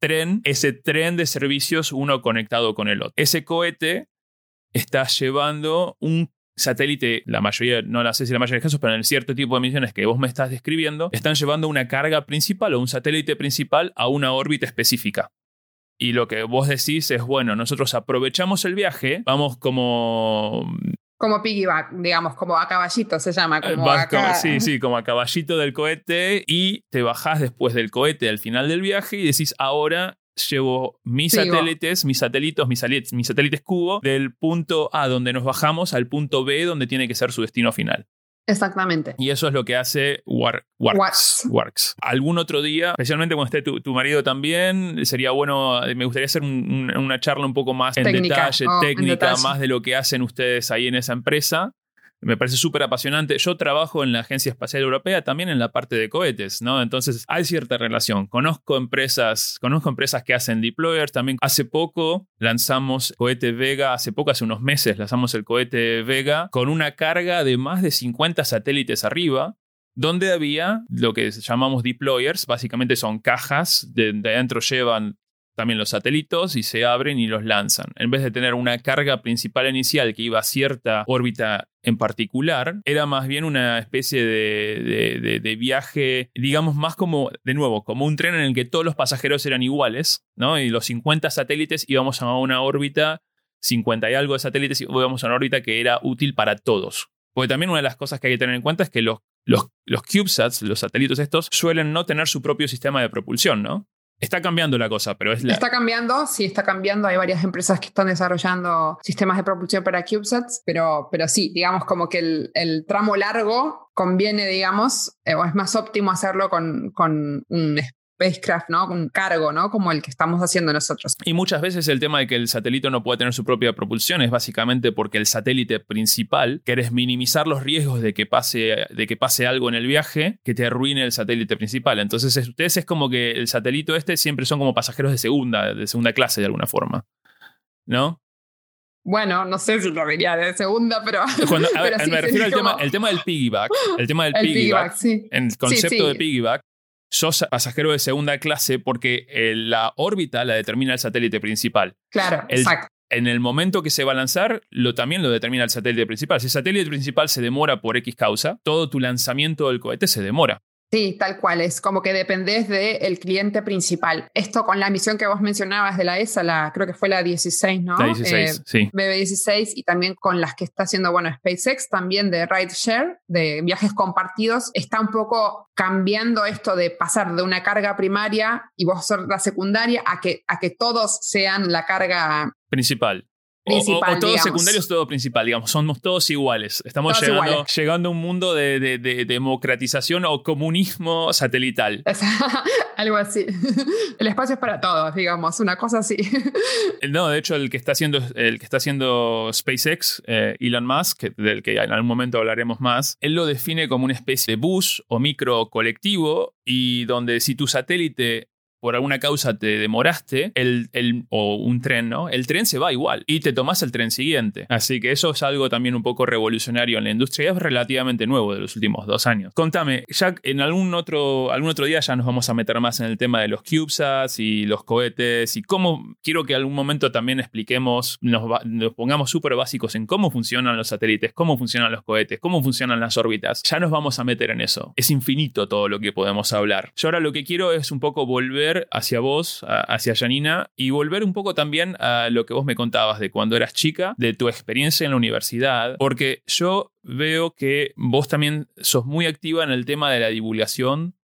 tren, ese tren de servicios uno conectado con el otro. Ese cohete está llevando un satélite, la mayoría, no la sé si la mayoría de casos, pero en el cierto tipo de misiones que vos me estás describiendo, están llevando una carga principal o un satélite principal a una órbita específica. Y lo que vos decís es, bueno, nosotros aprovechamos el viaje, vamos como como piggyback, digamos, como a caballito se llama. Como sí, sí, como a caballito del cohete y te bajás después del cohete al final del viaje y decís, ahora llevo mis satélites, mis satélitos, mis, mis satélites cubo, del punto A donde nos bajamos al punto B donde tiene que ser su destino final. Exactamente. Y eso es lo que hace Works. Works. Algún otro día, especialmente cuando esté tu, marido también, sería bueno, me gustaría hacer una charla un poco más en detalle, oh, técnica, más de lo que hacen ustedes ahí en esa empresa me parece súper apasionante. Yo trabajo en la Agencia Espacial Europea también en la parte de cohetes, ¿no? Entonces hay cierta relación. Conozco empresas, conozco empresas que hacen deployers. También hace poco lanzamos cohete Vega, hace poco, hace unos meses lanzamos el cohete Vega con una carga de más de 50 satélites arriba donde había lo que llamamos deployers, básicamente son cajas, de, de adentro llevan también los satélites y se abren y los lanzan. En vez de tener una carga principal inicial que iba a cierta órbita en particular, era más bien una especie de, viaje, digamos, más como, de nuevo, como un tren en el que todos los pasajeros eran iguales, ¿no? Y los 50 satélites íbamos a una órbita, 50 y algo de satélites íbamos a una órbita que era útil para todos. Porque también una de las cosas que hay que tener en cuenta es que los, los, los CubeSats, los satélites estos, suelen no tener su propio sistema de propulsión, ¿no? Está cambiando la cosa, pero es la... Está cambiando, sí, está cambiando. Hay varias empresas que están desarrollando sistemas de propulsión para CubeSats, pero, pero sí, digamos como que el, el tramo largo conviene, digamos, eh, o es más óptimo hacerlo con, con un spacecraft, ¿no? Un cargo, ¿no? Como el que estamos haciendo nosotros. Y muchas veces el tema de que el satélite no pueda tener su propia propulsión es básicamente porque el satélite principal, querés minimizar los riesgos de que pase, de que pase algo en el viaje que te arruine el satélite principal. Entonces, ustedes es como que el satélite este siempre son como pasajeros de segunda, de segunda clase de alguna forma. ¿No? Bueno, no sé si lo diría de segunda, pero. me refiero al tema, el tema del piggyback. El tema del piggyback. El concepto de piggyback sos pasajero de segunda clase porque eh, la órbita la determina el satélite principal. Claro, exacto. En el momento que se va a lanzar, lo, también lo determina el satélite principal. Si el satélite principal se demora por X causa, todo tu lanzamiento del cohete se demora. Sí, tal cual, es como que dependés del cliente principal. Esto con la misión que vos mencionabas de la ESA, la, creo que fue la 16, ¿no? La 16, eh, sí. BB16 y también con las que está haciendo, bueno, SpaceX, también de rideshare, de viajes compartidos, está un poco cambiando esto de pasar de una carga primaria y vos ser la secundaria a que, a que todos sean la carga principal. O, todos secundarios, todo principal, digamos, somos todos iguales. Estamos llegando, llegando a un mundo de, democratización o comunismo satelital. Algo así. El espacio es para todos, digamos, una cosa así. No, de hecho, el que está haciendo, el que está haciendo SpaceX, eh, Elon Musk, del que en algún momento hablaremos más, él lo define como una especie de bus o micro colectivo y donde si tu satélite por alguna causa te demoraste, el, el, o un tren, ¿no? El tren se va igual y te tomas el tren siguiente. Así que eso es algo también un poco revolucionario en la industria y es relativamente nuevo de los últimos dos años. Contame, ya en algún otro, algún otro día ya nos vamos a meter más en el tema de los CubeSats y los cohetes y cómo quiero que algún momento también expliquemos, nos, nos pongamos súper básicos en cómo funcionan los satélites, cómo funcionan los cohetes, cómo funcionan las órbitas. Ya nos vamos a meter en eso. Es infinito todo lo que podemos hablar. Yo ahora lo que quiero es un poco volver hacia vos, hacia Janina, y volver un poco también a lo que vos me contabas de cuando eras chica, de tu experiencia en la universidad, porque yo veo que vos también sos muy activa en el tema de la divulgación,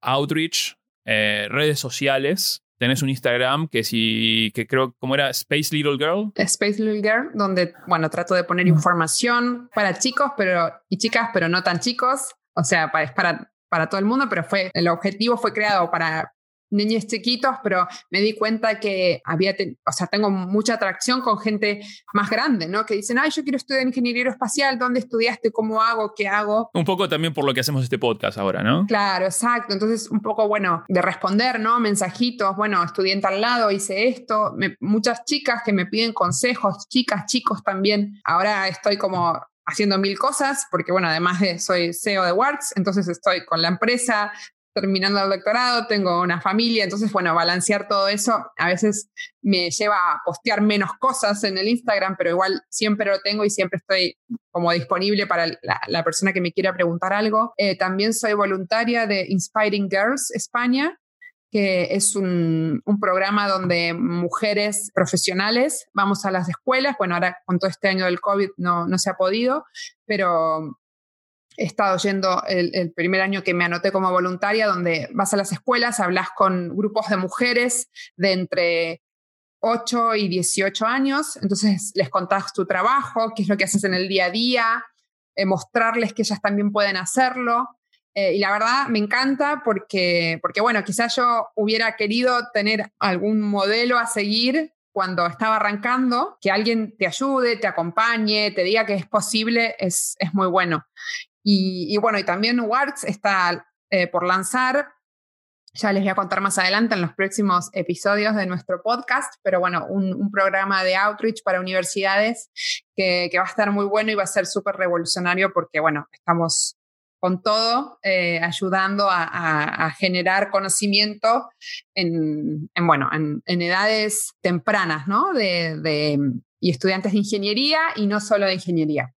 outreach, eh, redes sociales. Tenés un Instagram que sí, que creo, ¿cómo era? Space Little Girl. Space Little Girl, donde, bueno, trato de poner información para chicos pero, y chicas, pero no tan chicos. O sea, para, para, para todo el mundo, pero fue, el objetivo fue creado para niños chiquitos, pero me di cuenta que había, o sea, tengo mucha atracción con gente más grande, ¿no? Que dicen, ay, yo quiero estudiar ingeniería espacial, ¿dónde estudiaste? ¿Cómo hago? ¿Qué hago? Un poco también por lo que hacemos este podcast ahora, ¿no? Claro, exacto. Entonces, un poco, bueno, de responder, ¿no? Mensajitos, bueno, estudié al lado, hice esto. muchas chicas que me piden consejos, chicas, chicos también. Ahora estoy como haciendo mil cosas, porque bueno, además de soy CEO de Works, entonces estoy con la empresa, terminando el doctorado, tengo una familia, entonces, bueno, balancear todo eso a veces me lleva a postear menos cosas en el Instagram, pero igual siempre lo tengo y siempre estoy como disponible para la, persona que me quiera preguntar algo. Eh, también soy voluntaria de Inspiring Girls España, que es un, programa donde mujeres profesionales vamos a las escuelas. Bueno, ahora con todo este año del COVID no se ha podido, pero he estado yendo el, primer año que me anoté como voluntaria, donde vas a las escuelas, hablas con grupos de mujeres de entre 8 y 18 años, entonces les contás tu trabajo, qué es lo que haces en el día a día, eh, mostrarles que ellas también pueden hacerlo. Eh, y la verdad me encanta porque, porque, bueno, quizás yo hubiera querido tener algún modelo a seguir cuando estaba arrancando, que alguien te ayude, te acompañe, te diga que es posible, es, es muy bueno. Y, bueno, y también Works está eh, por lanzar, ya les voy a contar más adelante en los próximos episodios de nuestro podcast, pero bueno, un, programa de outreach para universidades que, va a estar muy bueno y va a ser súper revolucionario porque bueno, estamos con todo, eh, ayudando a, generar conocimiento en, bueno, en, edades tempranas, ¿no? De, y estudiantes de ingeniería y no solo de ingeniería.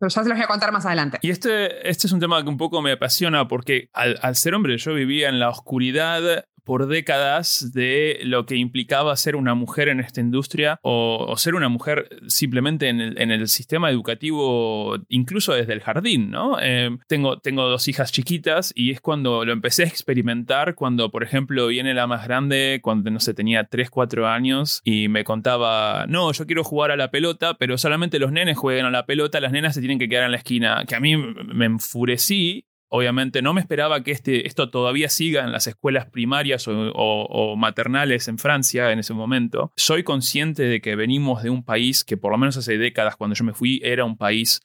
Pero ya se los voy a contar más adelante. Y este, este es un tema que un poco me apasiona porque al, al ser hombre yo vivía en la oscuridad por décadas de lo que implicaba ser una mujer en esta industria o, ser una mujer simplemente en el, sistema educativo, incluso desde el jardín, ¿no? Eh, tengo, tengo dos hijas chiquitas y es cuando lo empecé a experimentar, cuando, por ejemplo, viene la más grande, cuando, no sé, tenía 3, 4 años y me contaba, no, yo quiero jugar a la pelota, pero solamente los nenes juegan a la pelota, las nenas se tienen que quedar en la esquina, que a mí me enfurecí Obviamente no me esperaba que este, esto todavía siga en las escuelas primarias o, maternales en Francia en ese momento. Soy consciente de que venimos de un país que por lo menos hace décadas cuando yo me fui era un país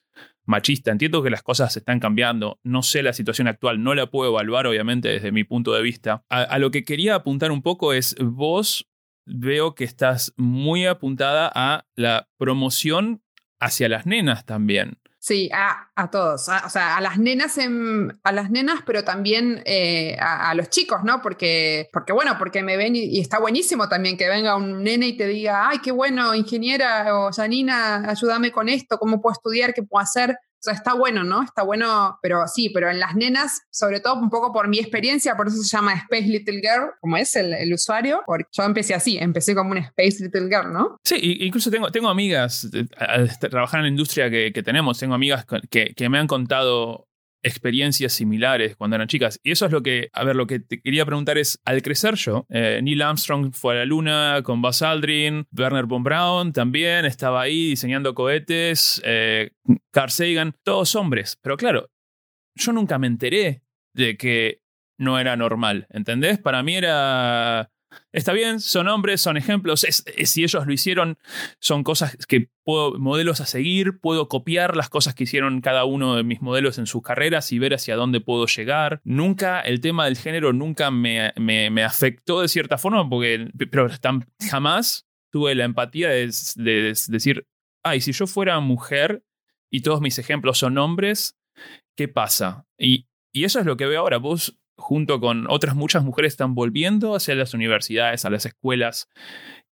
machista. Entiendo que las cosas están cambiando. No sé la situación actual, no la puedo evaluar obviamente desde mi punto de vista. a lo que quería apuntar un poco es vos veo que estás muy apuntada a la promoción hacia las nenas también. Sí, a, a todos, o sea, a las nenas, a las nenas, pero también eh, a, los chicos, ¿no? Porque, porque bueno, porque me ven y, está buenísimo también que venga un nene y te diga, ay, qué bueno, ingeniera o Janina, ayúdame con esto, cómo puedo estudiar, qué puedo hacer. Sea, está bueno, ¿no? Está bueno, pero sí, pero en las nenas, sobre todo un poco por mi experiencia, por eso se llama Space Little Girl, como es el, usuario, porque yo empecé así, empecé como una Space Little Girl, ¿no? Sí, incluso tengo, tengo amigas, eh, al trabajar en la industria que, tenemos, tengo amigas que, que me han contado experiencias similares cuando eran chicas. Y eso es lo que, a ver, lo que te quería preguntar es, al crecer yo, eh, Neil Armstrong fue a la luna con Buzz Aldrin, Werner von Braun también estaba ahí diseñando cohetes, eh, Carl Sagan, todos hombres. Pero claro, yo nunca me enteré de que no era normal, ¿entendés? Para mí era Está bien, son hombres, son ejemplos. si ellos lo hicieron, son cosas que puedo, modelos a seguir, puedo copiar las cosas que hicieron cada uno de mis modelos en sus carreras y ver hacia dónde puedo llegar. Nunca, el tema del género nunca me, me, afectó de cierta forma, porque, pero jamás tuve la empatía de, decir, ay, si yo fuera mujer y todos mis ejemplos son hombres, ¿qué pasa? Y, y eso es lo que veo ahora. Vos junto con otras muchas mujeres, están volviendo hacia las universidades, a las escuelas,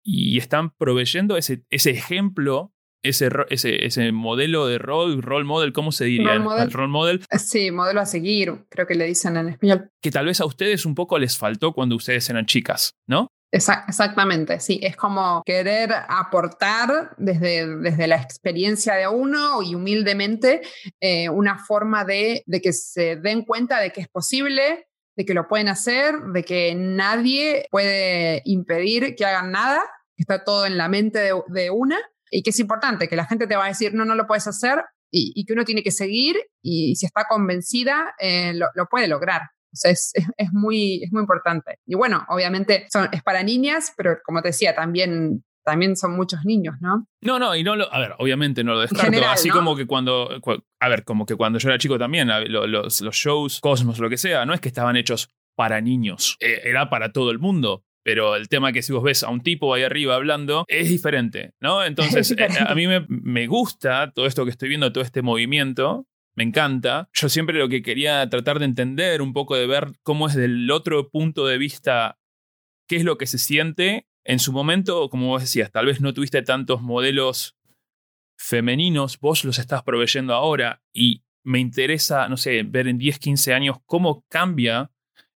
y están proveyendo ese, ese ejemplo ese, ese, ese, modelo de rol, role model, ¿cómo se diría? Role model. role model. Sí, modelo a seguir, creo que le dicen en español. Que tal vez a ustedes un poco les faltó cuando ustedes eran chicas, ¿no? exactamente, sí, es como querer aportar desde, desde la experiencia de uno y humildemente eh, una forma de, de que se den cuenta de que es posible, de que lo pueden hacer, de que nadie puede impedir que hagan nada, que está todo en la mente de, una y que es importante, que la gente te va a decir, no, no lo puedes hacer y, que uno tiene que seguir y, si está convencida, eh, lo, puede lograr. Es, es, muy, es muy importante. Y bueno, obviamente son, es para niñas, pero como te decía, también también son muchos niños, ¿no? No, no, y no lo, a ver, obviamente no lo descarto, así como que cuando, a ver, como que cuando yo era chico también, los, los shows, Cosmos, lo que sea, no es que estaban hechos para niños, e, era para todo el mundo. Pero el tema que si vos ves a un tipo ahí arriba hablando es diferente, ¿no? Entonces, eh, a mí me, me gusta todo esto que estoy viendo, todo este movimiento, me encanta. Yo siempre lo que quería tratar de entender, un poco de ver cómo es del otro punto de vista, qué es lo que se siente en su momento, como vos decías, tal vez no tuviste tantos modelos femeninos, vos los estás proveyendo ahora y me interesa, no sé, ver en 10, 15 años cómo cambia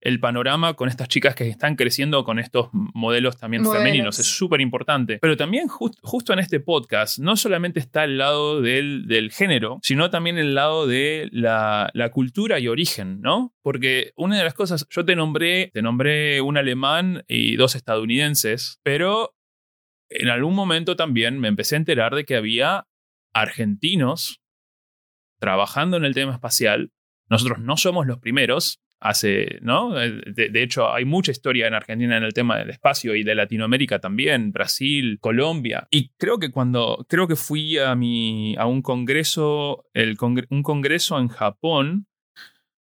el panorama con estas chicas que están creciendo con estos modelos también femeninos. Es súper importante. Pero también justo en este podcast no solamente está el lado del, del género, sino también el lado de la, la, cultura y origen, ¿no? Porque una de las cosas, yo te nombré, te nombré un alemán y dos estadounidenses, pero en algún momento también me empecé a enterar de que había argentinos trabajando en el tema espacial. Nosotros no somos los primeros, hace, ¿no? Eh, de, hecho, hay mucha historia en Argentina en el tema del espacio y de Latinoamérica también, Brasil, Colombia. Y creo que cuando, creo que fui a, mi, a un congreso, el un congreso en Japón,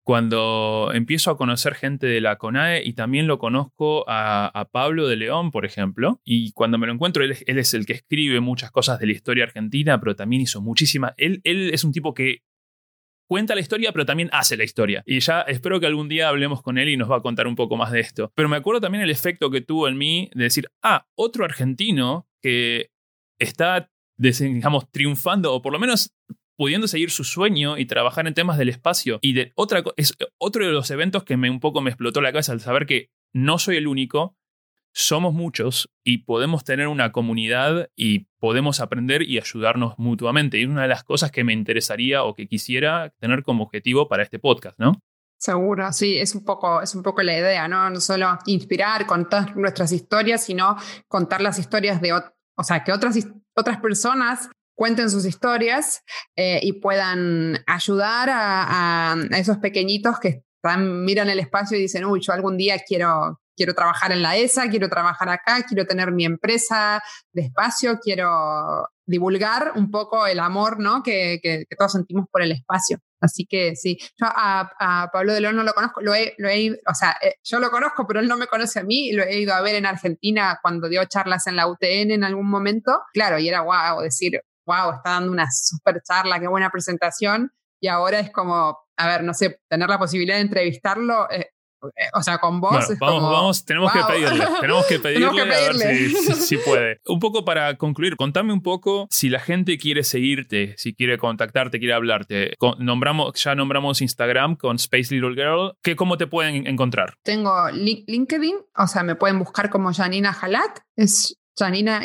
cuando empiezo a conocer gente de la CONAE y también lo conozco a, Pablo de León, por ejemplo, y cuando me lo encuentro, él, él, es el que escribe muchas cosas de la historia argentina, pero también hizo muchísima. Él, él es un tipo que cuenta la historia, pero también hace la historia. Y ya espero que algún día hablemos con él y nos va a contar un poco más de esto. Pero me acuerdo también el efecto que tuvo en mí de decir, ah, otro argentino que está, digamos, triunfando o por lo menos pudiendo seguir su sueño y trabajar en temas del espacio. Y de otra es otro de los eventos que me un poco me explotó la cabeza al saber que no soy el único somos muchos y podemos tener una comunidad y podemos aprender y ayudarnos mutuamente. Y es una de las cosas que me interesaría o que quisiera tener como objetivo para este podcast, ¿no? Seguro, sí, es un poco, es un poco la idea, ¿no? No solo inspirar, contar nuestras historias, sino contar las historias de, o sea, que otras, otras personas cuenten sus historias eh, y puedan ayudar a, esos pequeñitos que miran el espacio y dicen, uy, yo algún día quiero, quiero trabajar en la ESA, quiero trabajar acá, quiero tener mi empresa de espacio, quiero divulgar un poco el amor ¿no? que, que, todos sentimos por el espacio. Así que sí, yo a, Pablo de León no lo conozco, lo he, lo he, o sea, eh, yo lo conozco, pero él no me conoce a mí, lo he ido a ver en Argentina cuando dio charlas en la UTN en algún momento, claro, y era wow, decir, wow, está dando una super charla, qué buena presentación, y ahora es como, a ver, no sé, tener la posibilidad de entrevistarlo, eh, o sea, con vos. vamos, vamos, tenemos que pedirle, tenemos que pedirle, a ver si, puede. Un poco para concluir, contame un poco si la gente quiere seguirte, si quiere contactarte, quiere hablarte. nombramos, ya nombramos Instagram con Space Little Girl. ¿Qué, ¿Cómo te pueden encontrar? Tengo LinkedIn, o sea, me pueden buscar como Janina Halak. Es Janina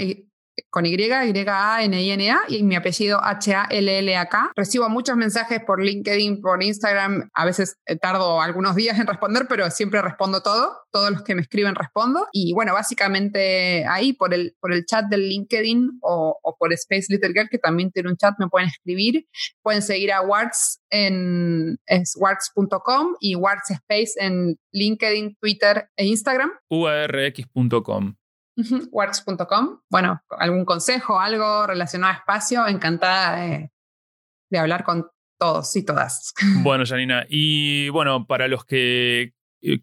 con Y, Y-A-N-I-N-A y mi apellido H-A-L-L-A-K. Recibo muchos mensajes por LinkedIn, por Instagram. A veces eh, tardo algunos días en responder, pero siempre respondo todo. Todos los que me escriben respondo. Y bueno, básicamente ahí por el, por el chat del LinkedIn o, por Space Little Girl, que también tiene un chat, me pueden escribir. Pueden seguir a Warts en warts.com y Warts Space en LinkedIn, Twitter e Instagram. UARX.com works.com. Bueno, algún consejo, algo relacionado a espacio, encantada de, hablar con todos y todas. Bueno, Janina, y bueno, para los que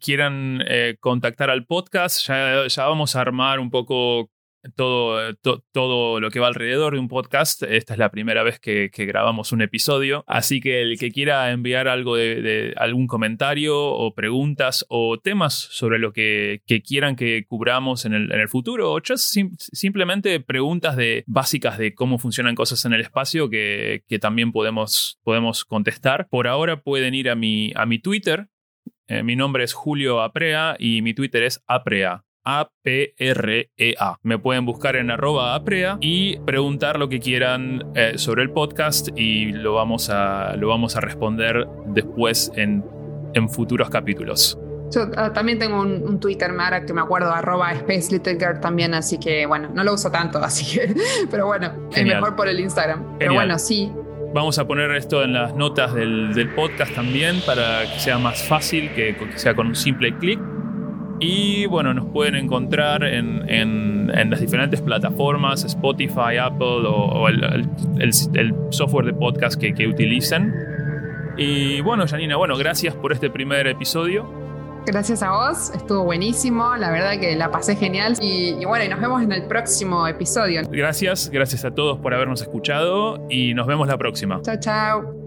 quieran eh, contactar al podcast, ya, ya, vamos a armar un poco todo, todo lo que va alrededor de un podcast. Esta es la primera vez que, grabamos un episodio, así que el que quiera enviar algo de, algún comentario o preguntas o temas sobre lo que, quieran que cubramos en el, en el futuro o simplemente preguntas de, básicas de cómo funcionan cosas en el espacio que, también podemos, podemos contestar. Por ahora pueden ir a mi, a mi Twitter. Eh, mi nombre es Julio Aprea y mi Twitter es Aprea. a-P-R-E-A. Me pueden buscar en arroba aprea y preguntar lo que quieran eh, sobre el podcast y lo vamos a, lo vamos a responder después en, en futuros capítulos. Yo ah, también tengo un, Twitter, Mara, que me acuerdo, arroba Space Little Girl también, así que bueno, no lo uso tanto, así que, pero bueno, es mejor por el Instagram. Pero bueno, sí. Vamos a poner esto en las notas del, del podcast también para que sea más fácil, que, que sea con un simple clic. Y bueno, nos pueden encontrar en, en, las diferentes plataformas, Spotify, Apple o, el, el, software de podcast que, que utilicen. Y bueno, Janina, bueno, gracias por este primer episodio. Gracias a vos, estuvo buenísimo, la verdad que la pasé genial y, y, bueno, y nos vemos en el próximo episodio. Gracias, gracias a todos por habernos escuchado y nos vemos la próxima. Chao, chao.